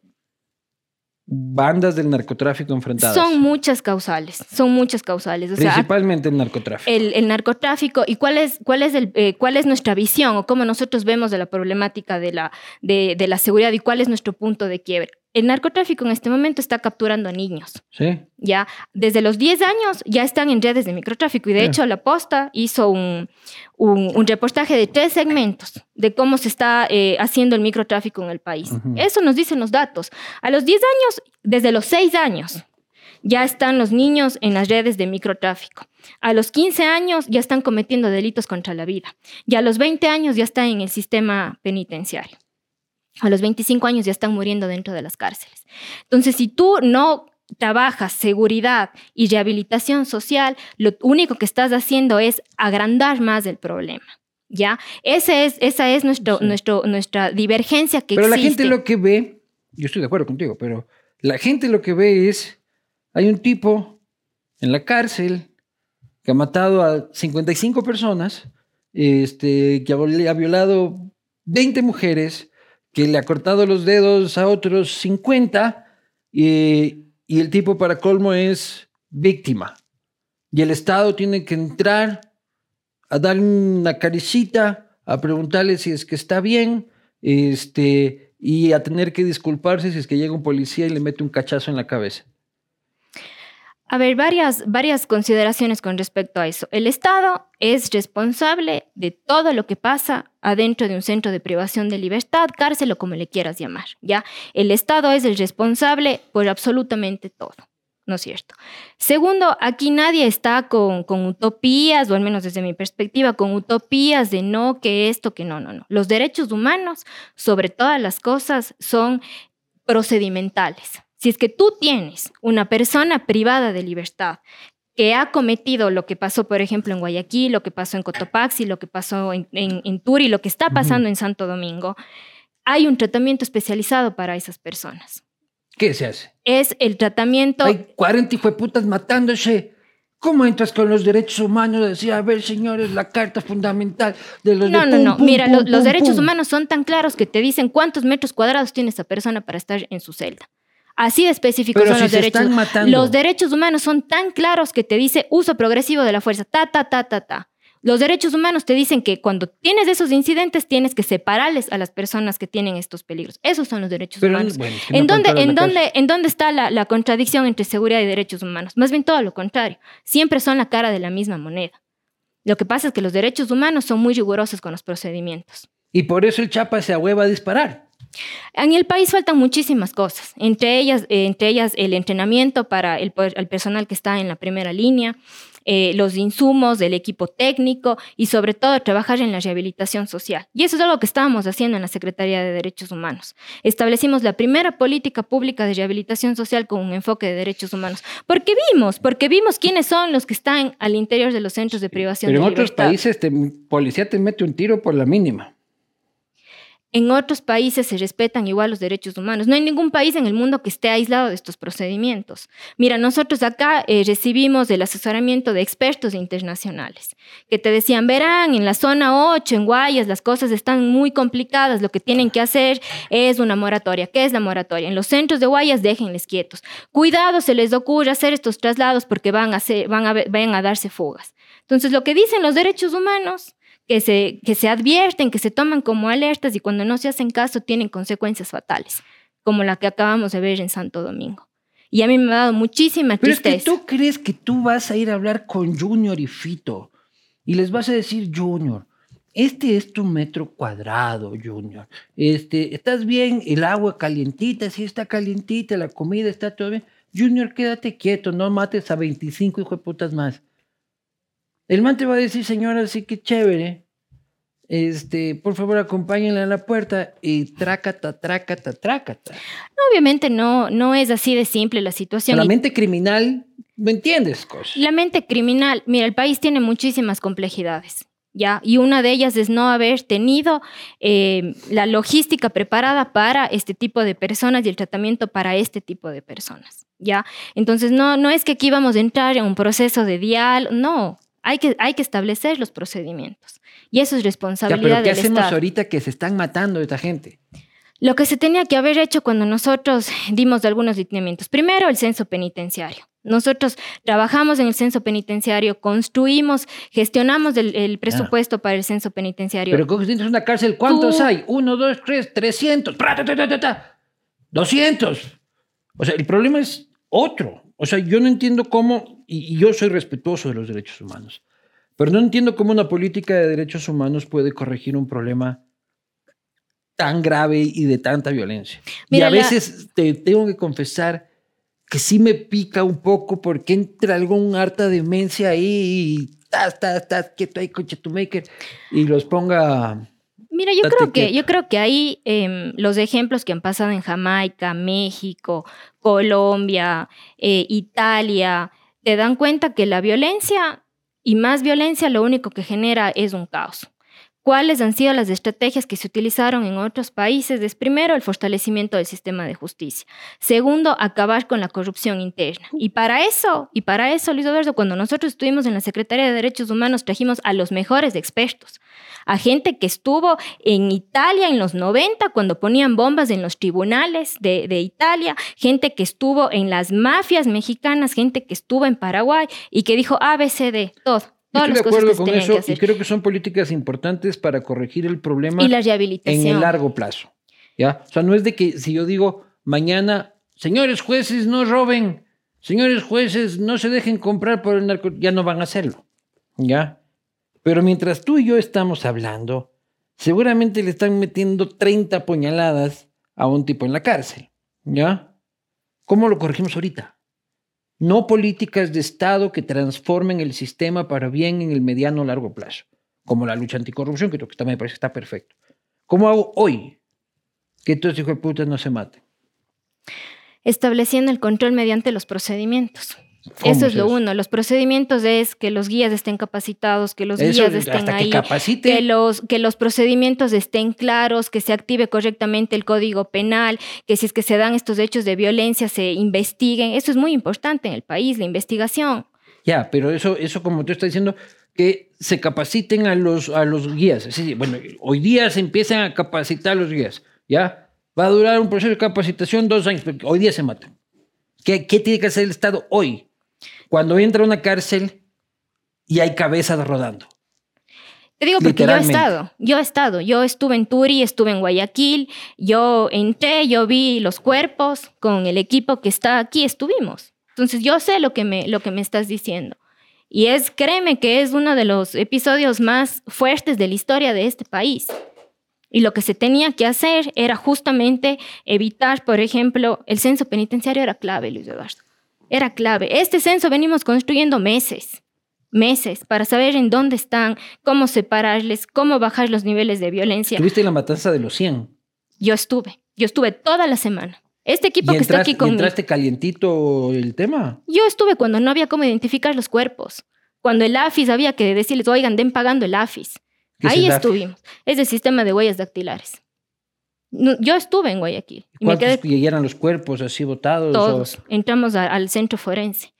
bandas del narcotráfico enfrentadas? Son muchas causales, son muchas causales. Principalmente el narcotráfico. El, narcotráfico y cuál es, cuál, es el, eh, cuál es nuestra visión o cómo nosotros vemos de la problemática de la, de, de la seguridad y cuál es nuestro punto de quiebre el narcotráfico en este momento está capturando a niños. Sí. Ya, desde los 10 años ya están en redes de microtráfico. Y de hecho, La Posta hizo un, un, reportaje de tres segmentos de cómo se está eh, haciendo el microtráfico en el país. Eso nos dicen los datos. A los 10 años, desde los 6 años, ya están los niños en las redes de microtráfico. A los 15 años ya están cometiendo delitos contra la vida. Y a los 20 años ya están en el sistema penitenciario a los 25 años ya están muriendo dentro de las cárceles. Entonces, si tú no trabajas seguridad y rehabilitación social, lo único que estás haciendo es agrandar más el problema. ¿Ya? Ese es, esa es nuestro, nuestro, nuestra divergencia que pero existe. Pero la gente lo que ve, yo estoy de acuerdo contigo, pero la gente lo que ve es, hay un tipo en la cárcel que ha matado a 55 personas, este, que ha violado 20 mujeres, que le ha cortado los dedos a otros 50 y, y el tipo para colmo es víctima. Y el Estado tiene que entrar a dar una caricita, a preguntarle si es que está bien, este, y a tener que disculparse si es que llega un policía y le mete un cachazo en la cabeza. A ver, varias, varias consideraciones con respecto a eso. El Estado es responsable de todo lo que pasa adentro de un centro de privación de libertad, cárcel o como le quieras llamar, ¿ya? El Estado es el responsable por absolutamente todo, ¿no es cierto? Segundo, aquí nadie está con, con utopías, o al menos desde mi perspectiva, con utopías de no, que esto, que no, no, no. Los derechos humanos, sobre todas las cosas, son procedimentales. Si es que tú tienes una persona privada de libertad que ha cometido lo que pasó, por ejemplo, en Guayaquil, lo que pasó en Cotopaxi, lo que pasó en, en, Turi, lo que está pasando en Santo Domingo, hay un tratamiento especializado para esas personas. ¿Qué se hace? Es el tratamiento... Hay 40 putas matándose. ¿Cómo entras con los derechos humanos? Decía, a ver, señores, la carta fundamental de los... No, no, no. Mira, los derechos humanos son tan claros que te dicen cuántos metros cuadrados tiene esa persona para estar en su celda. Así de específicos son los derechos. Los derechos humanos son tan claros que te dice uso progresivo de la fuerza, ta, ta, ta, ta, ta. Los derechos humanos te dicen que cuando tienes esos incidentes tienes que separarles a las personas que tienen estos peligros. Esos son los derechos humanos. ¿En, dónde, en, dónde, ¿En dónde está la, la contradicción entre seguridad y derechos humanos? Más bien todo lo contrario. Siempre son la cara de la misma moneda. Lo que pasa es que los derechos humanos son muy rigurosos con los procedimientos. Y por eso el Chapa se ahueva a disparar. En el país faltan muchísimas cosas, entre ellas, entre ellas el entrenamiento para el, personal que está en la primera línea, eh, los insumos, el equipo técnico y sobre todo trabajar en la rehabilitación social. Y eso es algo que estábamos haciendo en la Secretaría de Derechos Humanos. Establecimos la primera política pública de rehabilitación social con un enfoque de derechos humanos. Porque vimos, porque vimos quiénes son los que están al interior de los centros de privación Pero en otros países, te, policía te mete un tiro por la mínima. En otros países se respetan igual los derechos humanos. No hay ningún país en el mundo que esté aislado de estos procedimientos. Mira, nosotros acá eh, recibimos el asesoramiento de expertos internacionales que te decían, verán, en la zona 8, en Guayas, las cosas están muy complicadas. Lo que tienen que hacer es una moratoria. ¿Qué es la moratoria? En los centros de Guayas, déjenles quietos. Cuidado, se les ocurre hacer estos traslados porque van a, van a, van a darse fugas. Entonces, lo que dicen los derechos humanos que se, que se advierten, que se toman como alertas y cuando no se hacen caso tienen consecuencias fatales, como la que acabamos de ver en Santo Domingo. Y a mí me ha dado muchísima tristeza. Pero es que tú crees que tú vas a ir a hablar con Junior y Fito y les vas a decir, Junior, este es tu metro cuadrado, Junior. Este, ¿Estás bien? El agua calientita, sí está calientita, la comida está todo bien. Junior, quédate quieto, no mates a 25 hijos de putas más. El man te va a decir, señora, sí que chévere. Este, por favor, acompáñenla a la puerta y trácata, trácata, trácata. obviamente no, no es así de simple la situación. La mente criminal ¿Me entiendes, Cos? La mente criminal, mira, el país tiene muchísimas complejidades. ¿Ya? Y una de ellas es no haber tenido eh, la logística preparada para este tipo de personas y el tratamiento para este tipo de personas, ¿ya? Entonces, no, no es que aquí vamos a entrar en un proceso de dial, no, hay que, hay que establecer los procedimientos. Y eso es responsabilidad ya, pero ¿qué hacemos ahorita que se están matando esta gente? Lo que se tenía que haber hecho cuando nosotros dimos algunos lineamientos. Primero, el censo penitenciario. Nosotros trabajamos en el censo penitenciario, construimos, gestionamos el, presupuesto para el censo penitenciario. Pero si tienes una cárcel, ¿cuántos hay? Uno, dos, tres, trescientos, doscientos. O sea, el problema es otro. O sea, yo no entiendo cómo, y yo soy respetuoso de los derechos humanos, pero no entiendo cómo una política de derechos humanos puede corregir un problema tan grave y de tanta violencia. y a veces te tengo que confesar que sí me pica un poco porque entra algún harta demencia ahí y tas, tas, tas, quieto ahí, coche tu maker, y los ponga... Mira, yo creo que, yo creo que ahí em, los ejemplos que han pasado en Jamaica, México, Colombia, eh, Italia, te dan cuenta que la violencia y más violencia lo único que genera es un caos. ¿Cuáles han sido las estrategias que se utilizaron en otros países? Es primero el fortalecimiento del sistema de justicia. Segundo, acabar con la corrupción interna. Y para eso, y para eso, Luis Eduardo, cuando nosotros estuvimos en la Secretaría de Derechos Humanos, trajimos a los mejores expertos, a gente que estuvo en Italia en los 90 cuando ponían bombas en los tribunales de, de Italia, gente que estuvo en las mafias mexicanas, gente que estuvo en Paraguay y que dijo ABCD, todo Estoy de acuerdo con eso y creo que son políticas importantes para corregir el problema y la rehabilitación. en el largo plazo. ¿ya? O sea, no es de que si yo digo mañana, señores jueces, no roben, señores jueces, no se dejen comprar por el narco, ya no van a hacerlo. ¿Ya? Pero mientras tú y yo estamos hablando, seguramente le están metiendo 30 puñaladas a un tipo en la cárcel. ¿Ya? ¿Cómo lo corregimos ahorita? No políticas de Estado que transformen el sistema para bien en el mediano o largo plazo, como la lucha anticorrupción, que creo que también me parece que está perfecto. ¿Cómo hago hoy que todos hijos de no se maten? Estableciendo el control mediante los procedimientos. Eso es lo uno. Los procedimientos es que los guías estén capacitados, que los guías estén ahí, que, los, que los procedimientos estén claros, que se active correctamente el código penal, que si es que se dan estos hechos de violencia se investiguen. Eso es muy importante en el país, la investigación. Ya, pero eso, eso como tú estás diciendo, que se capaciten a los, a los guías. bueno, hoy día se empiezan a capacitar a los guías, ¿ya? Va a durar un proceso de capacitación dos años, pero hoy día se matan. ¿Qué, ¿Qué tiene que hacer el Estado hoy? Cuando entra a una cárcel y hay cabezas rodando. Te digo porque yo he estado, yo he estado, yo estuve en Turi, estuve en Guayaquil, yo entré, yo vi los cuerpos con el equipo que está aquí, estuvimos. Entonces yo sé lo que me, lo que me estás diciendo. Y es, créeme que es uno de los episodios más fuertes de la historia de este país. Y lo que se tenía que hacer era justamente evitar, por ejemplo, el censo penitenciario era clave, Luis Eduardo era clave. Este censo venimos construyendo meses, meses, para saber en dónde están, cómo separarles, cómo bajar los niveles de violencia. ¿Tuviste la matanza de los 100? Yo estuve, yo estuve toda la semana. Este equipo que está aquí conmigo. ¿Entraste calientito el tema? Yo estuve cuando no había cómo identificar los cuerpos. Cuando el AFIS había que decirles, oigan, den pagando el AFIS. Ahí estuvimos. Es el sistema de huellas dactilares yo estuve en Guayaquil. Y ¿Cuántos llegaron los cuerpos así botados? Todos. Entramos al centro forense.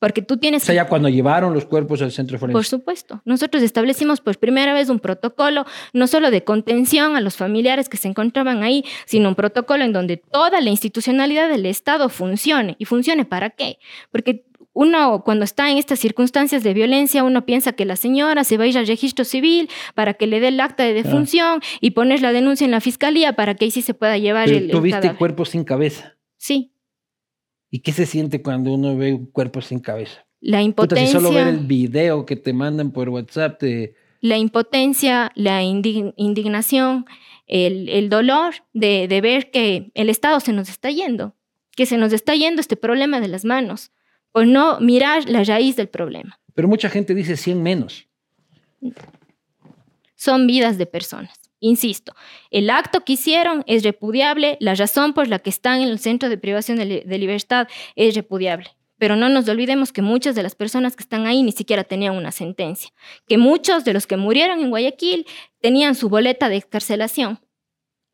Porque tú tienes... O sea, ya cuando llevaron los cuerpos al centro forense. Por supuesto. Nosotros establecimos por primera vez un protocolo, no solo de contención a los familiares que se encontraban ahí, sino un protocolo en donde toda la institucionalidad del Estado funcione. ¿Y funcione para qué? Porque uno cuando está en estas circunstancias de violencia, uno piensa que la señora se va a ir al registro civil para que le dé el acta de defunción y pones la denuncia en la fiscalía para que ahí sí se pueda llevar el, ¿Tú viste cuerpos sin cabeza? Sí. ¿Y qué se siente cuando uno ve un cuerpo sin cabeza? La impotencia. solo ver el video que te mandan por WhatsApp. La impotencia, la indignación, el, dolor de, de ver que el Estado se nos está yendo, que se nos está yendo este problema de las manos o no mirar la raíz del problema. Pero mucha gente dice 100 menos. Son vidas de personas. Insisto, el acto que hicieron es repudiable, la razón por la que están en el centro de privación de, libertad es repudiable, pero no nos olvidemos que muchas de las personas que están ahí ni siquiera tenían una sentencia, que muchos de los que murieron en Guayaquil tenían su boleta de excarcelación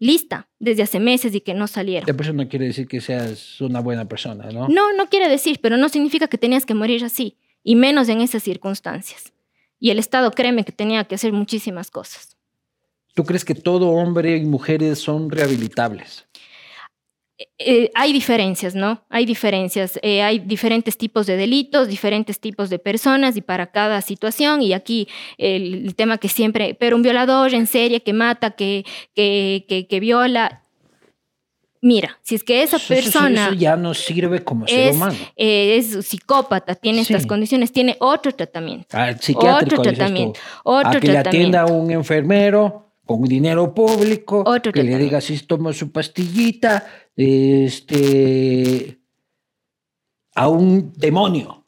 lista desde hace meses y que no salieron. Eso no quiere decir que seas una buena persona, ¿no? No, no quiere decir, pero no significa que tenías que morir así, y menos en esas circunstancias. Y el Estado, créeme que tenía que hacer muchísimas cosas. ¿Tú crees que todo hombre y mujeres son rehabilitables? Eh, hay diferencias, ¿no? Hay diferencias. Eh, hay diferentes tipos de delitos, diferentes tipos de personas y para cada situación. Y aquí el, tema que siempre, pero un violador en serie que mata, que, que, que, viola, mira, si es que esa persona... Eso, ya no sirve como ser humano. Eh, es psicópata, tiene estas condiciones, tiene otro tratamiento. Ah, otro tratamiento. Otro a que le atienda un enfermero con dinero público, que le diga si toma su pastillita, este, a un demonio.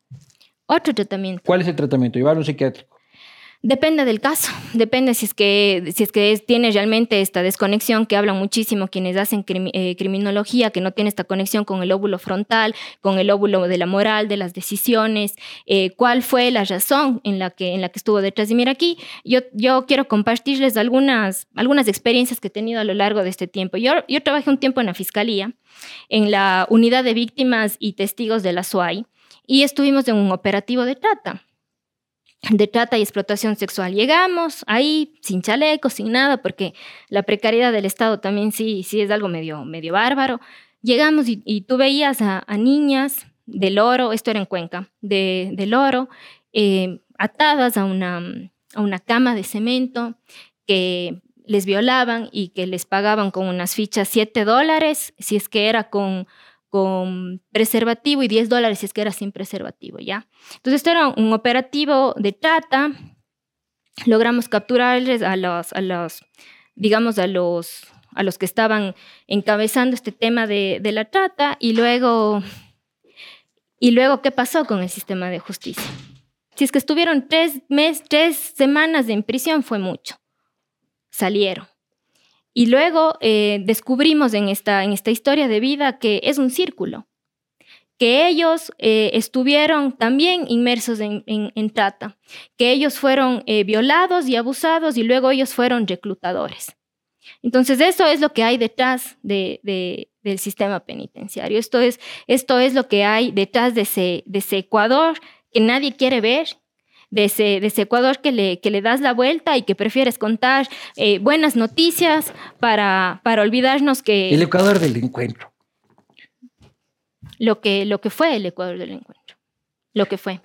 Otro tratamiento. ¿Cuál es el tratamiento? Llevar a un psiquiátrico. Depende del caso, depende si es que, si es que tiene realmente esta desconexión que hablan muchísimo quienes hacen eh, criminología, que no tiene esta conexión con el óvulo frontal, con el óvulo de la moral, de las decisiones, eh, cuál fue la razón en la que, en la que estuvo detrás. Y mira aquí, yo, yo quiero compartirles algunas, algunas experiencias que he tenido a lo largo de este tiempo. Yo, yo trabajé un tiempo en la Fiscalía, en la Unidad de Víctimas y Testigos de la SUAI, y estuvimos en un operativo de trata de trata y explotación sexual. Llegamos ahí sin chaleco, sin nada, porque la precariedad del Estado también sí, sí es algo medio, medio bárbaro. Llegamos y, tú veías a, niñas del oro, esto era en Cuenca, de, del oro, eh, atadas a una, a una cama de cemento que les violaban y que les pagaban con unas fichas 7 dólares, si es que era con con preservativo y 10 dólares si es que era sin preservativo, ¿ya? Entonces, esto era un operativo de trata. Logramos capturarles a los, a los digamos, a los, a los que estaban encabezando este tema de, de la trata y luego, y luego, ¿qué pasó con el sistema de justicia? Si es que estuvieron tres, mes, tres semanas en prisión, fue mucho. Salieron. Y luego eh, descubrimos en esta, en esta historia de vida que es un círculo, que ellos eh, estuvieron también inmersos en, trata, que ellos fueron eh, violados y abusados y luego ellos fueron reclutadores. Entonces eso es lo que hay detrás de, del sistema penitenciario. Esto es, esto es lo que hay detrás de ese, de ese Ecuador que nadie quiere ver, de ese, de ese Ecuador que le, que le das la vuelta y que prefieres contar eh, buenas noticias para, para olvidarnos que... El Ecuador del encuentro. Lo que, lo que fue el Ecuador del encuentro. Lo que fue.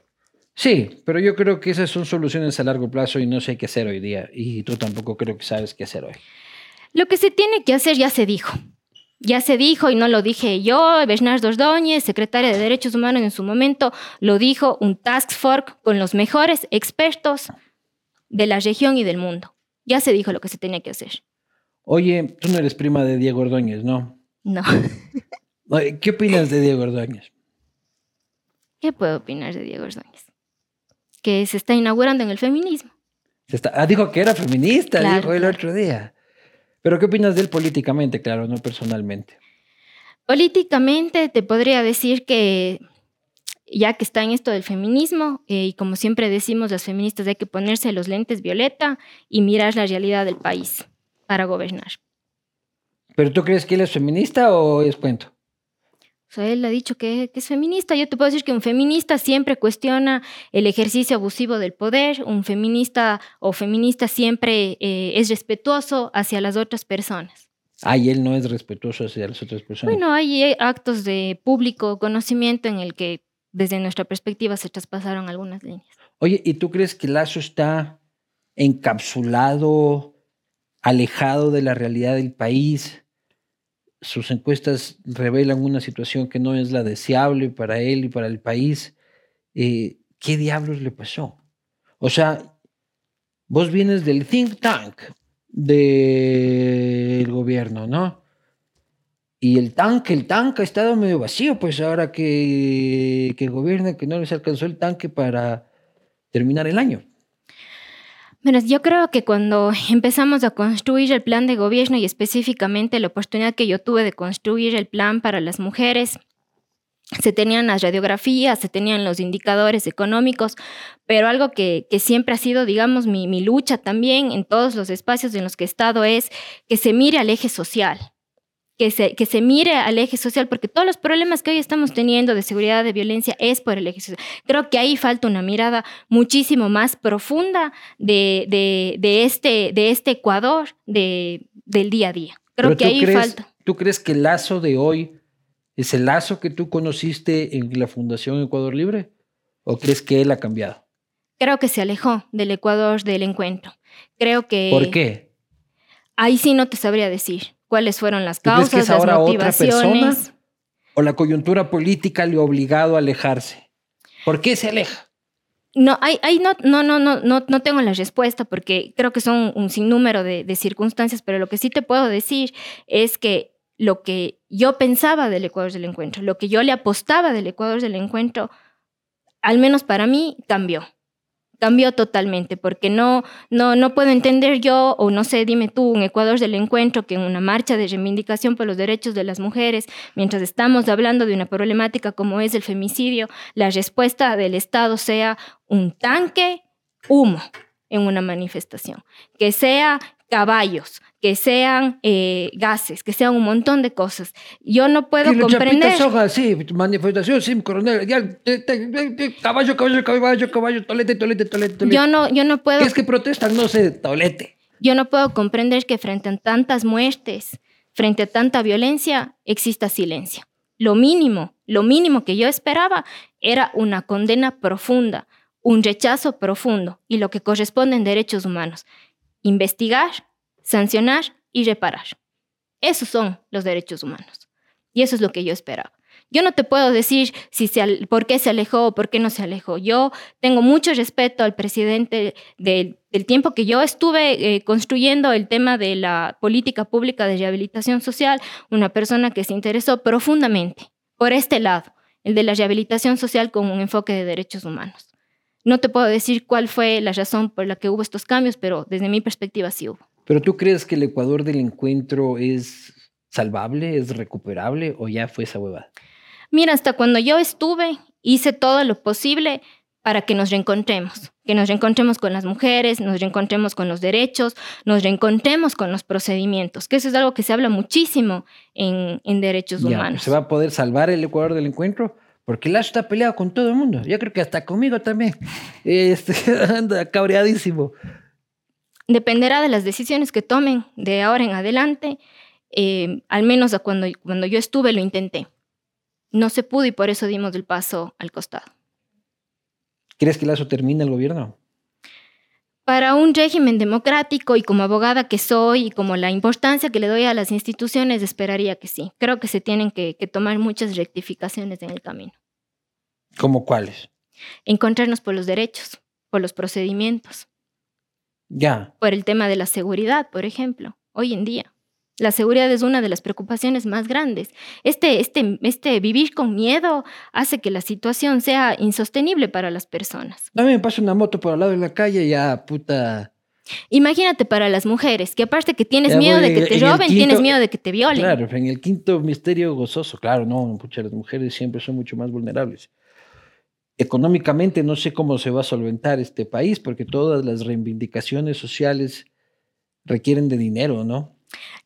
Sí, pero yo creo que esas son soluciones a largo plazo y no sé qué hacer hoy día. Y tú tampoco creo que sabes qué hacer hoy. Lo que se tiene que hacer ya se dijo. Ya se dijo y no lo dije yo, Bernardo Ordóñez, secretaria de Derechos Humanos en su momento, lo dijo un task force con los mejores expertos de la región y del mundo. Ya se dijo lo que se tenía que hacer. Oye, tú no eres prima de Diego Ordóñez, ¿no? No. ¿Qué opinas de Diego Ordóñez? ¿Qué puedo opinar de Diego Ordóñez? Que se está inaugurando en el feminismo. ah, dijo que era feminista, dijo el otro día. Pero ¿qué opinas de él políticamente, claro, no personalmente? Políticamente te podría decir que ya que está en esto del feminismo, eh, y como siempre decimos las feministas, hay que ponerse los lentes violeta y mirar la realidad del país para gobernar. ¿Pero tú crees que él es feminista o es cuento? O sea, él ha dicho que, es feminista. Yo te puedo decir que un feminista siempre cuestiona el ejercicio abusivo del poder. Un feminista o feminista siempre eh, es respetuoso hacia las otras personas. Ah, y él no es respetuoso hacia las otras personas. Bueno, hay actos de público conocimiento en el que desde nuestra perspectiva se traspasaron algunas líneas. Oye, ¿y tú crees que Lazo está encapsulado, alejado de la realidad del país? Sus encuestas revelan una situación que no es la deseable para él y para el país. Eh, ¿Qué diablos le pasó? O sea, vos vienes del think tank del gobierno, ¿no? Y el tanque, el tanque ha estado medio vacío, pues ahora que, que gobierna, que no les alcanzó el tanque para terminar el año. Bueno, yo creo que cuando empezamos a construir el plan de gobierno y específicamente la oportunidad que yo tuve de construir el plan para las mujeres, se tenían las radiografías, se tenían los indicadores económicos, pero algo que, siempre ha sido, digamos, mi, mi, lucha también en todos los espacios en los que he estado es que se mire al eje social, que se, que se mire al eje social, porque todos los problemas que hoy estamos teniendo de seguridad, de violencia, es por el eje social. Creo que ahí falta una mirada muchísimo más profunda de, de, este, de este Ecuador de, del día a día. Creo que ahí falta. ¿Tú crees que el lazo de hoy es el lazo que tú conociste en la Fundación Ecuador Libre? ¿O crees que él ha cambiado? Creo que se alejó del Ecuador del encuentro. Creo que. ¿Por qué? Ahí sí no te sabría decir cuáles fueron las causas, crees que es ahora Otra persona, ¿O la coyuntura política le ha obligado a alejarse? ¿Por qué se aleja? No, ahí, no, no, no, no, no, no tengo la respuesta porque creo que son un sinnúmero de, de circunstancias, pero lo que sí te puedo decir es que lo que yo pensaba del Ecuador del encuentro, lo que yo le apostaba del Ecuador del encuentro, al menos para mí, cambió. Cambió totalmente, porque no, no, no puedo entender yo, o no sé, dime tú, un Ecuador del encuentro que en una marcha de reivindicación por los derechos de las mujeres, mientras estamos hablando de una problemática como es el femicidio, la respuesta del Estado sea un tanque, humo en una manifestación, que sea caballos, que sean eh, gases, que sean un montón de cosas. Yo no puedo comprender. sí, manifestación, sí, coronel, caballo, caballo, caballo, caballo, tolete, tolete, tolete, Yo no, yo no puedo. es que protestan? No sé, tolete. Yo no puedo comprender que frente a tantas muertes, frente a tanta violencia, exista silencio. Lo mínimo, lo mínimo que yo esperaba era una condena profunda, un rechazo profundo y lo que corresponde en derechos humanos. Investigar, sancionar y reparar. Esos son los derechos humanos. Y eso es lo que yo esperaba. Yo no te puedo decir si se, por qué se alejó o por qué no se alejó. Yo tengo mucho respeto al presidente del, tiempo que yo estuve eh, construyendo el tema de la política pública de rehabilitación social, una persona que se interesó profundamente por este lado, el de la rehabilitación social con un enfoque de derechos humanos. No te puedo decir cuál fue la razón por la que hubo estos cambios, pero desde mi perspectiva sí hubo. ¿Pero tú crees que el Ecuador del encuentro es salvable, es recuperable o ya fue esa huevada? Mira, hasta cuando yo estuve, hice todo lo posible para que nos reencontremos, que nos reencontremos con las mujeres, nos reencontremos con los derechos, nos reencontremos con los procedimientos, que eso es algo que se habla muchísimo en, derechos humanos. ¿Se va a poder salvar el Ecuador del encuentro? Porque Lazo está peleado con todo el mundo. Yo creo que hasta conmigo también. Este, anda cabreadísimo dependerá de las decisiones que tomen de ahora en adelante. Eh, al menos cuando, cuando yo estuve lo intenté. No se pudo y por eso dimos el paso al costado. ¿Crees que Lazo termina el gobierno? Para un régimen democrático y como abogada que soy y como la importancia que le doy a las instituciones, esperaría que sí. Creo que se tienen que, que tomar muchas rectificaciones en el camino. ¿Cómo cuáles? Encontrarnos por los derechos, por los procedimientos, ya. Por el tema de la seguridad, por ejemplo, hoy en día. La seguridad es una de las preocupaciones más grandes. Este, este, este vivir con miedo hace que la situación sea insostenible para las personas. A mí me pasa una moto por al lado de la calle, ya puta. Imagínate para las mujeres, que aparte que tienes miedo de que te roben, tienes miedo de que te violen. Claro, en el quinto misterio gozoso, claro, no, pucha, las mujeres siempre son mucho más vulnerables económicamente no sé cómo se va a solventar este país, porque todas las reivindicaciones sociales requieren de dinero, ¿no?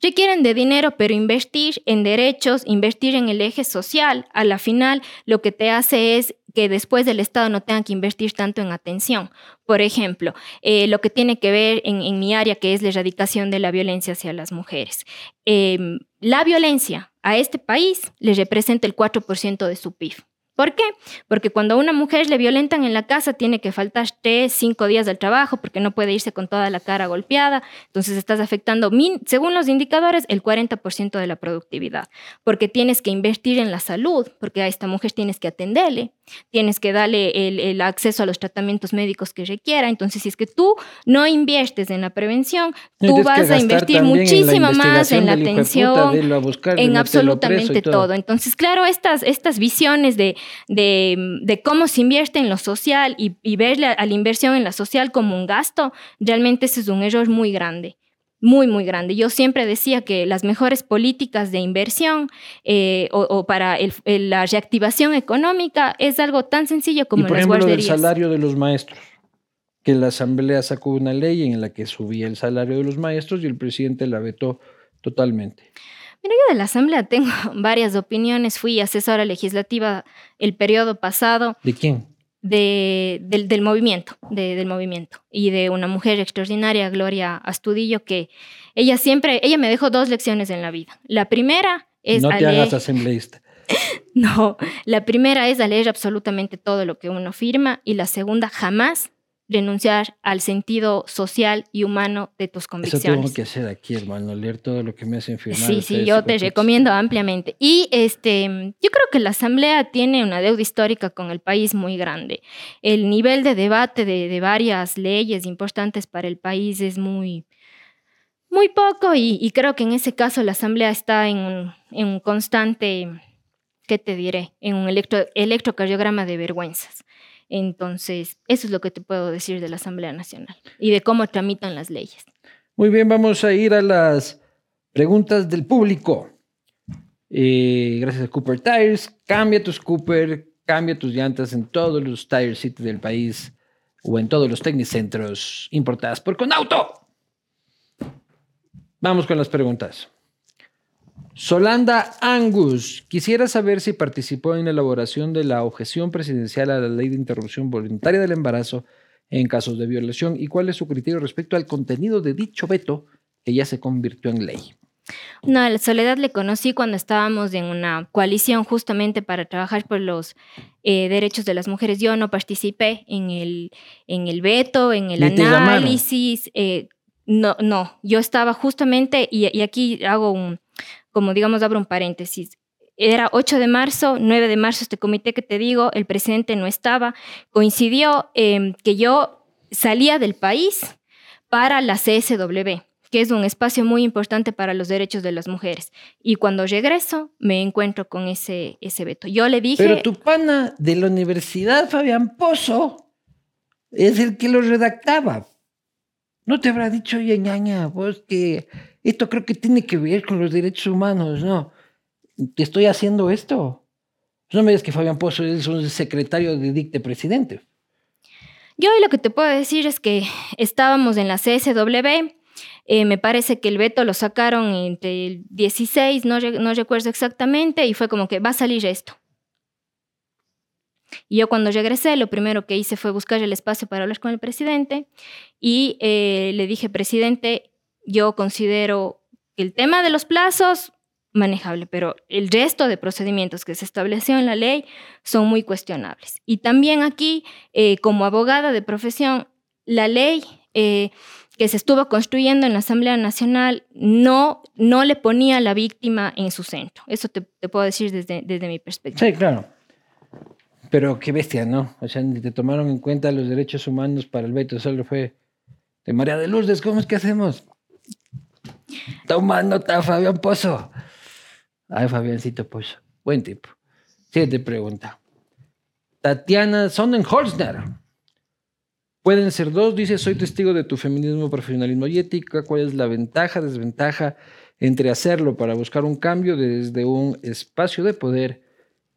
Requieren de dinero, pero invertir en derechos, invertir en el eje social, a la final lo que te hace es que después del Estado no tenga que invertir tanto en atención. Por ejemplo, eh, lo que tiene que ver en, mi área, que es la erradicación de la violencia hacia las mujeres. Em, la violencia a este país le representa el 4% de su PIB. ¿Por qué? Porque cuando a una mujer le violentan en la casa tiene que faltar tres, cinco días del trabajo porque no puede irse con toda la cara golpeada. Entonces estás afectando, según los indicadores, el 40% de la productividad. Porque tienes que invertir en la salud, porque a esta mujer tienes que atenderle, tienes que darle el, acceso a los tratamientos médicos que requiera. Entonces, si es que tú no inviertes en la prevención, tú vas a invertir muchísimo más en la atención, en absolutamente todo. Entonces, claro, estas, estas visiones de de, cómo se invierte en lo social y, y ver a la inversión en la social como un gasto, realmente ese es un error muy grande. muy, muy grande. Yo siempre decía que las mejores políticas de inversión eh, o, para la reactivación económica es algo tan sencillo como y por ejemplo, el salario de los maestros, que la Asamblea sacó una ley en la que subía el salario de los maestros y el presidente la vetó totalmente. Mira, yo de la Asamblea tengo varias opiniones. Fui asesora legislativa el periodo pasado. ¿De quién? del, movimiento, del movimiento y de una mujer extraordinaria, Gloria Astudillo, que ella siempre, ella me dejó dos lecciones en la vida. La primera es... No te hagas asambleísta. no, la primera es a leer absolutamente todo lo que uno firma y la segunda, jamás renunciar al sentido social y humano de tus convicciones. Eso tengo que hacer aquí, hermano, leer todo lo que me hacen firmar. Sí, sí, yo te recomiendo ampliamente. Y este, yo creo que la Asamblea tiene una deuda histórica con el país muy grande. El nivel de debate de, varias leyes importantes para el país es muy, muy poco y, creo que en ese caso la Asamblea está en un, en un constante, ¿qué te diré? En un electro, electrocardiograma de vergüenzas. Entonces, eso es lo que te puedo decir de la Asamblea Nacional y de cómo tramitan las leyes. Muy bien, vamos a ir a las preguntas del público. Eh, gracias a Cooper Tires. Cambia tus Cooper, cambia tus llantas en todos los Tire City del país o en todos los Tecnicentros importadas por Conauto. Vamos con las preguntas. Solanda Angus, quisiera saber si participó en la elaboración de la objeción presidencial a la ley de interrupción voluntaria del embarazo en casos de violación y cuál es su criterio respecto al contenido de dicho veto que ya se convirtió en ley. No, a Soledad le conocí cuando estábamos en una coalición justamente para trabajar por los eh, derechos de las mujeres. Yo no participé en el, en el veto, en el análisis. Eh, no, no, yo estaba justamente, y aquí hago un, como digamos, abro un paréntesis, era 8 de marzo, 9 de marzo, este comité que te digo, el presidente no estaba, coincidió em, que yo salía del país para la CSW, que es un espacio muy importante para los derechos de las mujeres. Y cuando regreso, me encuentro con ese, ese veto. Yo le dije... Pero tu pana de la universidad, Fabián Pozo, es el que lo redactaba. ¿No te habrá dicho, ñaña, vos que esto creo que tiene que ver con los derechos humanos, ¿no? Te estoy haciendo esto. No me digas que Fabián Pozo es un secretario de dicte presidente. Yo lo que te puedo decir es que estábamos en la CSW. Eh, me parece que el veto lo sacaron entre el 16, no, no recuerdo exactamente, y fue como que va a salir esto. Y yo cuando regresé, lo primero que hice fue buscar el espacio para hablar con el presidente y eh, le dije, presidente, yo considero el tema de los plazos manejable, pero el resto de procedimientos que se estableció en la ley son muy cuestionables. Y también aquí, eh, como abogada de profesión, la ley eh, que se estuvo construyendo en la Asamblea Nacional no, no le ponía a la víctima en su centro. Eso te, puedo decir desde, desde mi perspectiva. Sí, claro. Pero qué bestia, ¿no? O sea, ni te tomaron en cuenta los derechos humanos para el veto, solo fue de María de Lourdes, ¿cómo es que hacemos? Tomando está Fabián Pozo. Ay, Fabiancito Pozo. Buen tipo. Siguiente pregunta. Tatiana Sonnenholzner. Pueden ser dos, dice, soy testigo de tu feminismo, profesionalismo y ética. ¿Cuál es la ventaja, desventaja entre hacerlo para buscar un cambio desde un espacio de poder,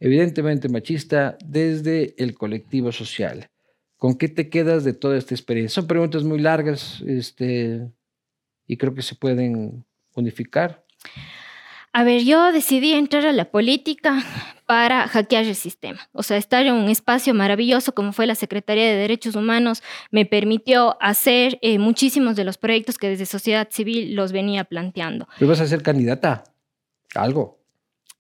evidentemente machista, desde el colectivo social? ¿Con qué te quedas de toda esta experiencia? Son preguntas muy largas, este, y creo que se pueden unificar. A ver, yo decidí entrar a la política para hackear el sistema. O sea, estar en un espacio maravilloso como fue la Secretaría de Derechos Humanos me permitió hacer eh, muchísimos de los proyectos que desde sociedad civil los venía planteando. ¿Tú vas a ser candidata? Algo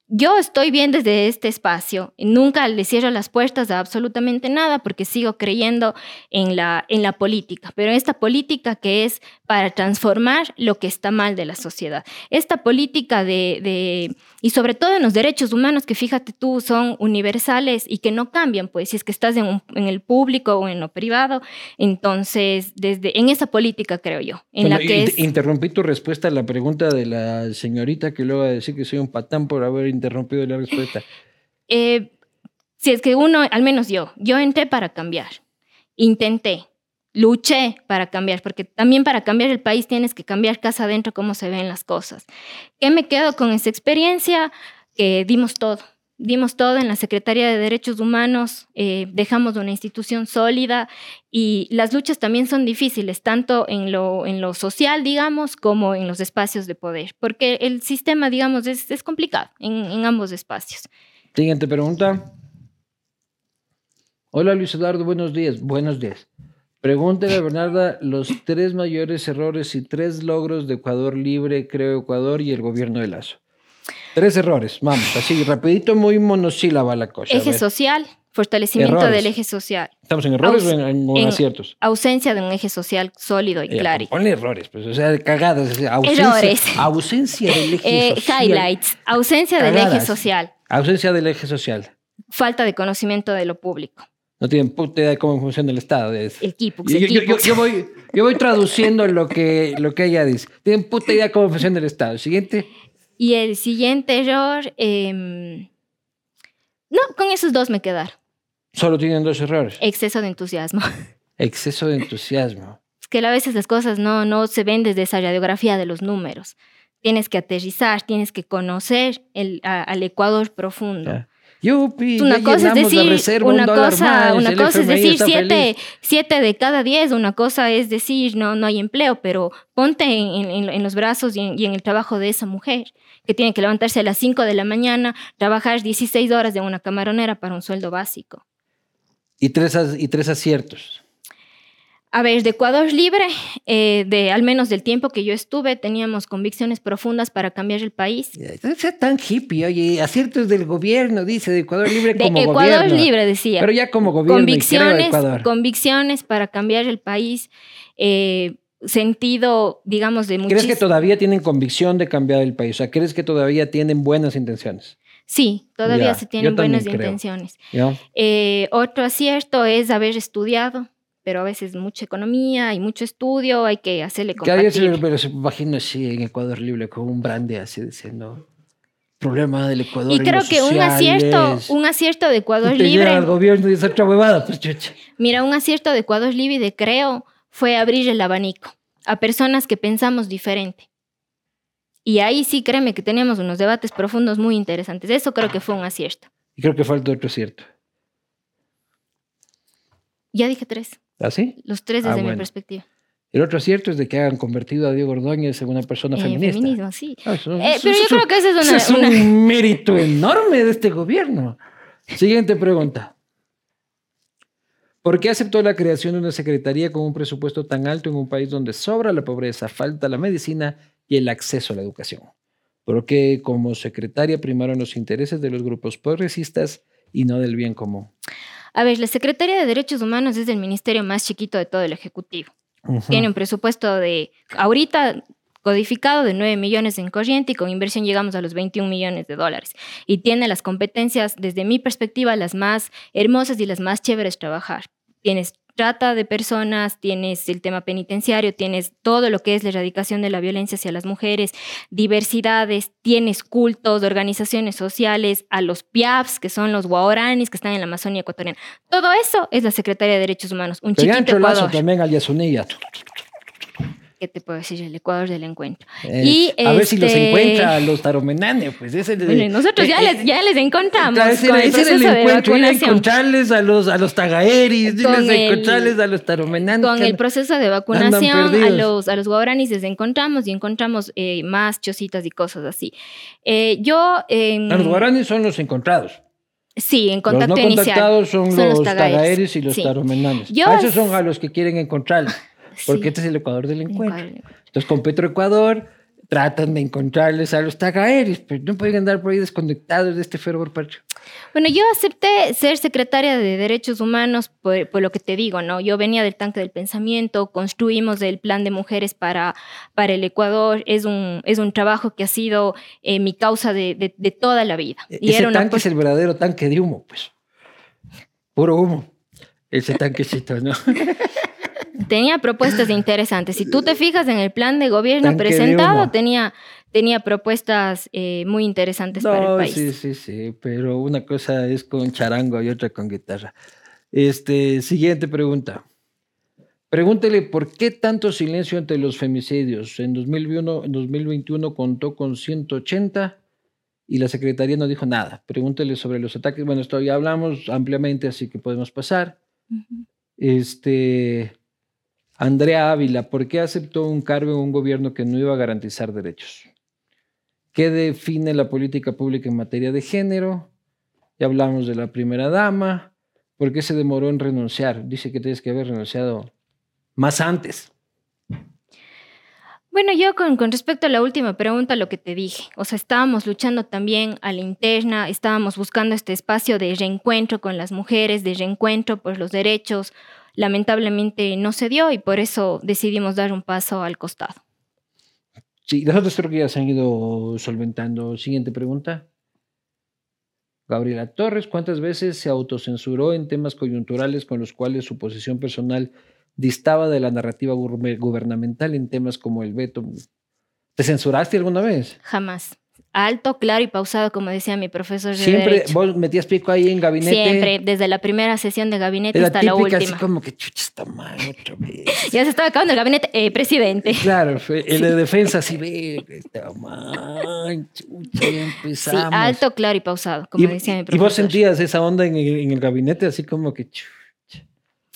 yo estoy bien desde este espacio. Nunca le cierro las puertas a absolutamente nada porque sigo creyendo en la, en la política, pero esta política que es para transformar lo que está mal de la sociedad. Esta política de, y sobre todo en los derechos humanos que fíjate tú son universales y que no cambian, pues si es que estás en, el público o en lo privado, entonces desde en esa política creo yo. En la que Interrumpí tu respuesta a la pregunta de la señorita que luego va a decir que soy un patán por haber interrumpido la respuesta? Eh, si es que uno, al menos yo, yo entré para cambiar. Intenté. luché para cambiar, porque también para cambiar el país tienes que cambiar casa adentro cómo se ven las cosas. ¿Qué me quedo con esa experiencia? Que dimos todo, dimos todo en la Secretaría de Derechos Humanos, eh, dejamos una institución sólida y las luchas también son difíciles, tanto en lo, en lo social, digamos, como en los espacios de poder, porque el sistema, digamos, es, es complicado en, en ambos espacios. Siguiente pregunta. Hola Luis Eduardo, buenos días. Buenos días. Pregúntale a Bernarda los tres mayores errores y tres logros de Ecuador Libre, Creo Ecuador y el gobierno de Lazo. Tres errores, vamos, así, rapidito, muy monosílaba la cosa. Eje social, fortalecimiento del eje social. ¿Estamos en errores o en, aciertos? Ausencia de un eje social sólido y claro. Ponle errores, pues, o sea, cagadas. Ausencia, errores. Ausencia del eje eh, social. Highlights, ausencia del eje social. Ausencia del eje social. Falta de conocimiento de lo público. No tienen puta idea de cómo funciona el Estado. El Kipux, yo, yo, voy, yo voy traduciendo lo que, lo que ella dice. Tienen puta idea de cómo funciona el Estado. Siguiente. Y el siguiente error, em, no, con esos dos me quedaron. Solo tienen dos errores. Exceso de entusiasmo. Exceso de entusiasmo. Es que a veces las cosas no, no se ven desde esa radiografía de los números. Tienes que aterrizar, tienes que conocer el, al Ecuador profundo. Una cosa es decir, una cosa, una cosa es decir siete, siete, de cada diez, una cosa es decir no, no hay empleo, pero ponte en, en, los brazos y en, y en, el trabajo de esa mujer que tiene que levantarse a las 5 de la mañana, trabajar 16 horas de una camaronera para un sueldo básico. Y tres, y tres aciertos. A ver, de Ecuador Libre, eh, de al menos del tiempo que yo estuve, teníamos convicciones profundas para cambiar el país. No sea tan hippie, oye, aciertos del gobierno, dice, de Ecuador Libre como de Ecuador Libre, decía. Pero ya como gobierno. Convicciones, convicciones para cambiar el país. Eh, sentido, digamos, de ¿Crees que todavía tienen convicción de cambiar el país? O sea, ¿crees que todavía tienen buenas intenciones? Sí, todavía se tienen buenas intenciones. Eh, otro acierto es haber estudiado, pero a veces mucha economía y mucho estudio, hay que hacerle compartir. Pero se imagino así en Ecuador Libre con un brande así diciendo problema del Ecuador. Y creo que un acierto, un acierto de Ecuador Libre. Al gobierno y esa otra huevada, pues chucha. Mira, un acierto de Ecuador Libre creo fue abrir el abanico a personas que pensamos diferente. Y ahí sí, créeme que teníamos unos debates profundos muy interesantes. Eso creo que fue un acierto. Y creo que falta otro acierto. Ya dije tres. ¿Ah, sí? Los tres desde ah, mi perspectiva. El otro acierto es de que hayan convertido a Diego Ordóñez en una persona eh, feminista. Feminismo, sí. Ah, eh, pero yo creo que ese es, es un mérito enorme de este gobierno. Siguiente pregunta. ¿Por qué aceptó la creación de una secretaría con un presupuesto tan alto en un país donde sobra la pobreza, falta la medicina y el acceso a la educación? ¿Por qué como secretaria primaron los intereses de los grupos progresistas y no del bien común? A ver, la Secretaría de Derechos Humanos es el ministerio más chiquito de todo el Ejecutivo. Tiene un presupuesto de, ahorita codificado de 9 millones en corriente y con inversión llegamos a los 21 millones de dólares. Y tiene las competencias, desde mi perspectiva, las más hermosas y las más chéveres trabajar. Tienes trata de personas, tienes el tema penitenciario, tienes todo lo que es la erradicación de la violencia hacia las mujeres, diversidades, tienes cultos, organizaciones sociales, a los PIAPs, que son los guaoranis que están en la Amazonía ecuatoriana. Todo eso es la Secretaría de Derechos Humanos, un chiquito Ecuador. también al ¿qué te puedo decir? El Ecuador del encuentro. y a ver si los este, encuentra a los taromenanes, pues ese nosotros ya, eh, les, ya les encontramos. Ese, con el, ese el encuentro, ir a encontrarles a los, a los tagaeris, encontrarles a los taromenanes. Con el proceso de vacunación, a los, a los guaranis les encontramos y encontramos eh, más chocitas y cosas así. Eh, yo... a los guaranis son los encontrados. Sí, en contacto los no inicial. contactados son, los, tagaeris y los taromenanes. a esos son a los que quieren encontrarlos porque este es el Ecuador del encuentro. Entonces, con Petroecuador tratan de encontrarles a los tagaeris, pero no pueden andar por ahí desconectados de este fervor patrio. Bueno, yo acepté ser secretaria de Derechos Humanos por, lo que te digo, ¿no? Yo venía del tanque del pensamiento, construimos el plan de mujeres para, para el Ecuador, es un, es un trabajo que ha sido eh, mi causa de, de, toda la vida. E-, y Ese tanque es el verdadero tanque de humo, pues. Puro humo. Ese tanquecito, ¿no? tenía propuestas interesantes. Si tú te fijas en el plan de gobierno presentado, tenía, tenía propuestas eh, muy interesantes para el país. Sí, sí, sí, pero una cosa es con charango y otra con guitarra. Este, siguiente pregunta. Pregúntele por qué tanto silencio ante los femicidios. En 2021, en 2021 contó con 180 y la Secretaría no dijo nada. Pregúntele sobre los ataques. Bueno, esto ya hablamos ampliamente, así que podemos pasar. Este, Andrea Ávila, ¿por qué aceptó un cargo en un gobierno que no iba a garantizar derechos? ¿Qué define la política pública en materia de género? Ya hablamos de la primera dama. ¿Por qué se demoró en renunciar? Dice que tienes que haber renunciado más antes. Bueno, yo con, respecto a la última pregunta, lo que te dije, o sea, estábamos luchando también a la interna, estábamos buscando este espacio de reencuentro con las mujeres, de reencuentro por los derechos. Lamentablemente no se dio y por eso decidimos dar un paso al costado. Sí, las otras creo que ya se han ido solventando. Siguiente pregunta. Gabriela Torres, ¿cuántas veces se autocensuró en temas coyunturales con los cuales su posición personal distaba de la narrativa gubernamental en temas como el veto. ¿Te censuraste alguna vez? Jamás. Alto, claro y pausado, como decía mi profesor. De Siempre vos metías pico ahí en gabinete. Siempre, desde la primera sesión de gabinete hasta la última. así como que chucha está mal otra vez. ya se estaba acabando el gabinete, eh, presidente. Claro, el de defensa así ve, está mal, chucha, empezamos. Sí, alto, claro y pausado, como decía mi profesor. ¿Y vos sentías esa onda en el, en el gabinete así como que chucha,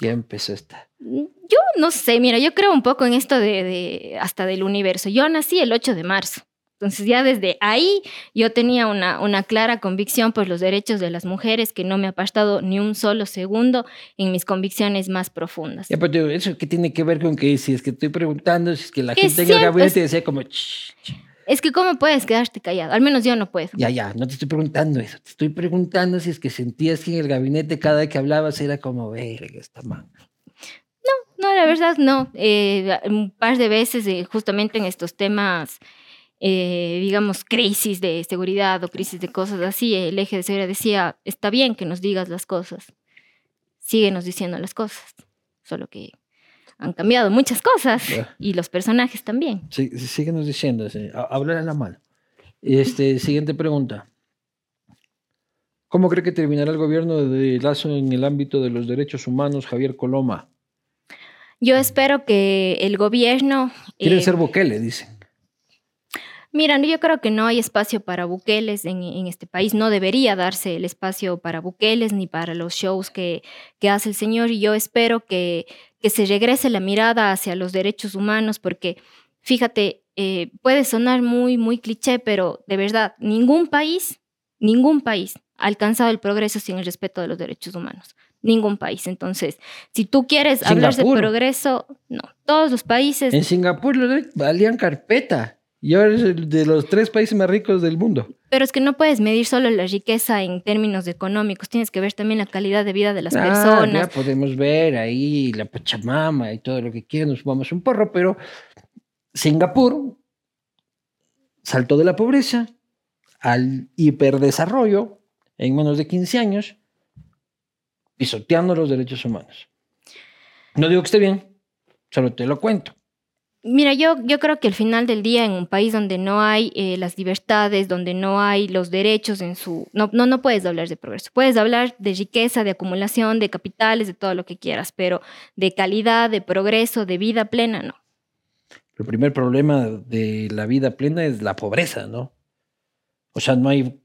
ya empezó esta? Yo no sé, mira, yo creo un poco en esto de, hasta del universo. Yo nací el 8 de marzo. Entonces ya desde ahí yo tenía una, una clara convicción por los derechos de las mujeres que no me ha apartado ni un solo segundo en mis convicciones más profundas. Ya, pero eso qué tiene que ver con que si es que estoy preguntando, si es que la gente en el gabinete decía como... Es que ¿cómo puedes quedarte callado? Al menos yo no puedo. Ya, ya, no te estoy preguntando eso. Te estoy preguntando si es que sentías que en el gabinete cada vez que hablabas era como, verga, esta mano. No, la verdad no. Eh, un par de veces, eh, justamente en estos temas, eh, digamos, crisis de seguridad o crisis de cosas así, el eje de seguridad decía, está bien que nos digas las cosas, síguenos diciendo las cosas, solo que han cambiado muchas cosas y los personajes también. Sí, síguenos diciendo, hablar a la mano. Este, siguiente pregunta. ¿Cómo cree que terminará el gobierno de Lazo en el ámbito de los derechos humanos, Javier Coloma? Yo espero que el gobierno... Quieren eh, ser Bukele, dicen. Mira, yo creo que no hay espacio para buqueles en, este país. No debería darse el espacio para buqueles ni para los shows que, que hace el señor. Y yo espero que, que, se regrese la mirada hacia los derechos humanos, porque fíjate, eh, puede sonar muy, muy cliché, pero de verdad, ningún país, ningún país ha alcanzado el progreso sin el respeto de los derechos humanos ningún país. Entonces, si tú quieres hablar de progreso, no, todos los países... En Singapur valían carpeta y ahora es de los tres países más ricos del mundo. Pero es que no puedes medir solo la riqueza en términos económicos, tienes que ver también la calidad de vida de las ah, personas. Ya podemos ver ahí la Pachamama y todo lo que quieran, nos vamos un porro, pero Singapur saltó de la pobreza al hiperdesarrollo en menos de 15 años pisoteando los derechos humanos. No digo que esté bien, solo te lo cuento. Mira, yo, yo creo que al final del día, en un país donde no hay eh, las libertades, donde no hay los derechos en su... No, no, no puedes hablar de progreso. Puedes hablar de riqueza, de acumulación, de capitales, de todo lo que quieras, pero de calidad, de progreso, de vida plena, no. El primer problema de la vida plena es la pobreza, ¿no? O sea, no hay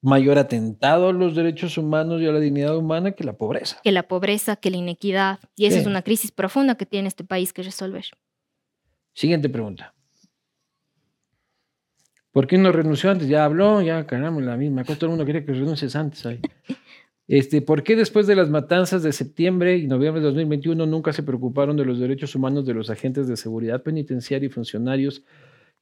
mayor atentado a los derechos humanos y a la dignidad humana que la pobreza. Que la pobreza, que la inequidad. Y esa es una crisis profunda que tiene este país que resolver. Siguiente pregunta. ¿Por qué no renunció antes? Ya habló, ya caramba, la misma. todo el mundo quiere que renuncies antes. Este, ¿Por qué después de las matanzas de septiembre y noviembre de 2021 nunca se preocuparon de los derechos humanos de los agentes de seguridad penitenciaria y funcionarios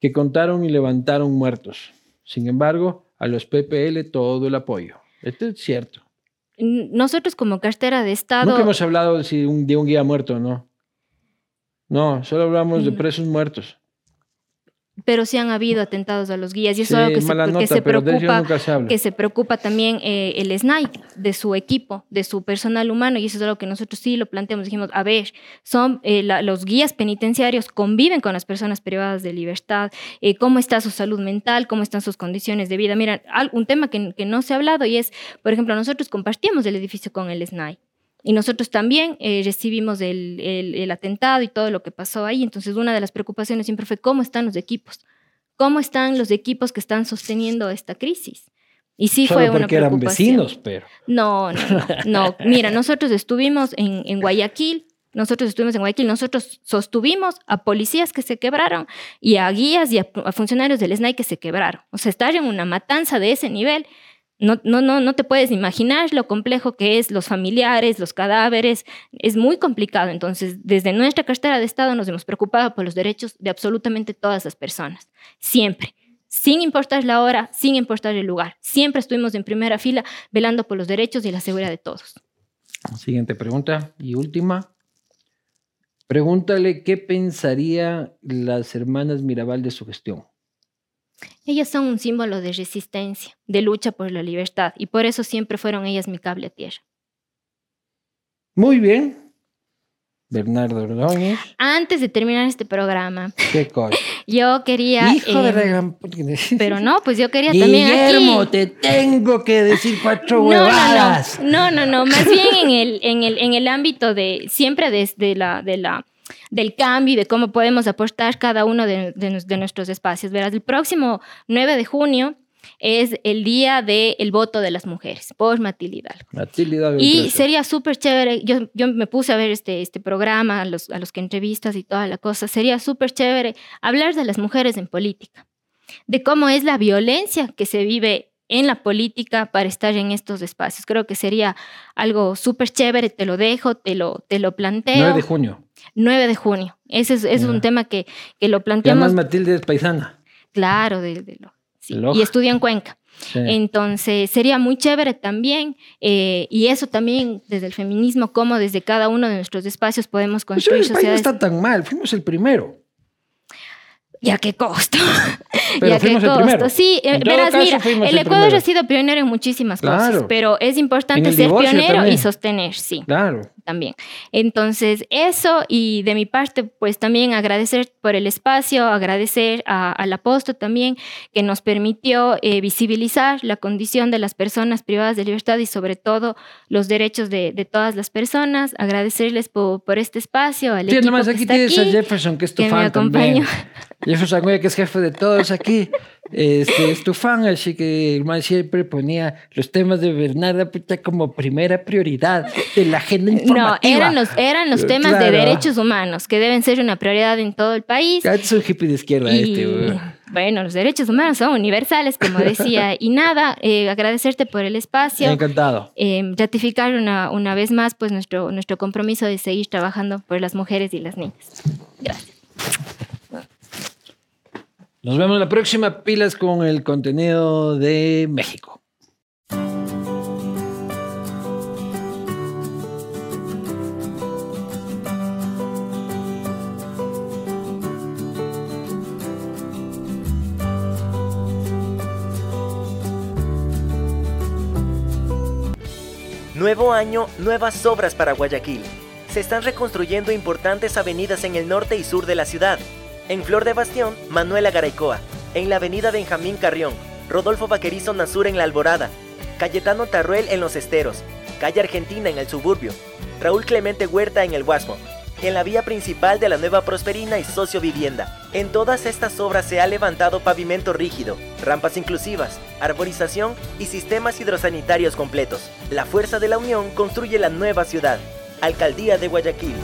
que contaron y levantaron muertos? Sin embargo, a los PPL todo el apoyo. Esto es cierto. Nosotros como cartera de Estado... Nunca hemos hablado de un, de un guía muerto, ¿no? No, solo hablamos de presos muertos. Pero sí han habido atentados a los guías y eso es algo que, se, preocupa, que se preocupa también eh, el SNAI de su equipo, de su personal humano y eso es algo que nosotros sí lo planteamos, dijimos, a ver, son eh, los guías penitenciarios conviven con las personas privadas de libertad, eh, cómo está su salud mental, cómo están sus condiciones de vida. Mira, un tema que, que, no se ha hablado y es, por ejemplo, nosotros compartíamos el edificio con el SNAI y nosotros también eh, recibimos el, el, atentado y todo lo que pasó ahí. Entonces, una de las preocupaciones siempre fue cómo están los equipos, cómo están los equipos que están sosteniendo esta crisis. Y sí fue una porque eran vecinos, pero. No, no, no, no. Mira, nosotros estuvimos en, en Guayaquil, nosotros estuvimos en Guayaquil, nosotros sostuvimos a policías que se quebraron y a guías y a, funcionarios del SNAI que se quebraron. O sea, estar en una matanza de ese nivel, no, no, no, no te puedes imaginar lo complejo que es, los familiares, los cadáveres, es muy complicado. Entonces, desde nuestra cartera de Estado nos hemos preocupado por los derechos de absolutamente todas las personas, siempre sin importar la hora, sin importar el lugar. Siempre estuvimos en primera fila velando por los derechos y la seguridad de todos. Siguiente pregunta y última. Pregúntale qué pensaría las hermanas Mirabal de su gestión. Ellas son un símbolo de resistencia, de lucha por la libertad, y por eso siempre fueron ellas mi cable a tierra. Muy bien. Bernardo Ordóñez. Antes de terminar este programa, ¿Qué cosa? yo quería. Hijo de la em, Pero no, pues yo quería también. Guillermo, te tengo que decir cuatro huevadas. No, no, no, más bien en el, en el, en el ámbito de siempre desde la, de la del cambio y de cómo podemos aportar cada uno de, de, nuestros espacios. Verás, el próximo 9 de junio es el día del voto de las mujeres por Matilde Hidalgo. Matilde Hidalgo y sería súper chévere, yo, yo me puse a ver este, este programa, a los, a los que entrevistas y toda la cosa, sería súper chévere hablar de las mujeres en política, de cómo es la violencia que se vive en la política para estar en estos espacios. Creo que sería algo súper chévere, te lo dejo, te lo, te lo planteo. 9 de junio. 9 de junio. Ese es, es un tema que, que lo planteamos. además Matilde es paisana. Claro, de, lo, y estudia en Cuenca. Entonces, sería muy chévere también, eh, y eso también desde el feminismo, como desde cada uno de nuestros espacios podemos pues construir sociedades. No está tan mal, fuimos el primero. ¿Y a qué costo? ¿Y a qué costo? Sí, eh, verás, mira, el, Ecuador ha sido pionero en muchísimas cosas, pero es importante ser pionero y sostener, sí. Claro. También. Entonces, eso y de mi parte, pues también agradecer por el espacio, agradecer al apóstol también, que nos permitió eh, visibilizar la condición de las personas privadas de libertad y sobre todo los derechos de, todas las personas, agradecerles por, este espacio, al sí, equipo nomás aquí tienes a Jefferson, que es tu fan también. Jefferson, que es jefe de todos aquí. Este, es tu fan, así que el man siempre ponía los temas de Bernarda como primera prioridad de la agenda informativa. No, eran los, eran los temas de derechos humanos, que deben ser una prioridad en todo el país. Ya es un hippie de izquierda este, Bueno, los derechos humanos son universales, como decía. y nada, eh, agradecerte por el espacio. Encantado. Eh, ratificar una, una vez más pues nuestro, nuestro compromiso de seguir trabajando por las mujeres y las niñas. Gracias. Nos vemos la próxima pilas con el contenido de México. Nuevo año, nuevas obras para Guayaquil. Se están reconstruyendo importantes avenidas en el norte y sur de la ciudad en Flor de Bastión, Manuela Garaycoa. En la avenida Benjamín Carrión, Rodolfo Vaquerizo Nazur en La Alborada. Cayetano Tarruel en Los Esteros. Calle Argentina en el suburbio. Raúl Clemente Huerta en el Guasmo. En la vía principal de la Nueva Prosperina y Socio Vivienda. En todas estas obras se ha levantado pavimento rígido, rampas inclusivas, arborización y sistemas hidrosanitarios completos. La fuerza de la unión construye la nueva ciudad. Alcaldía de Guayaquil.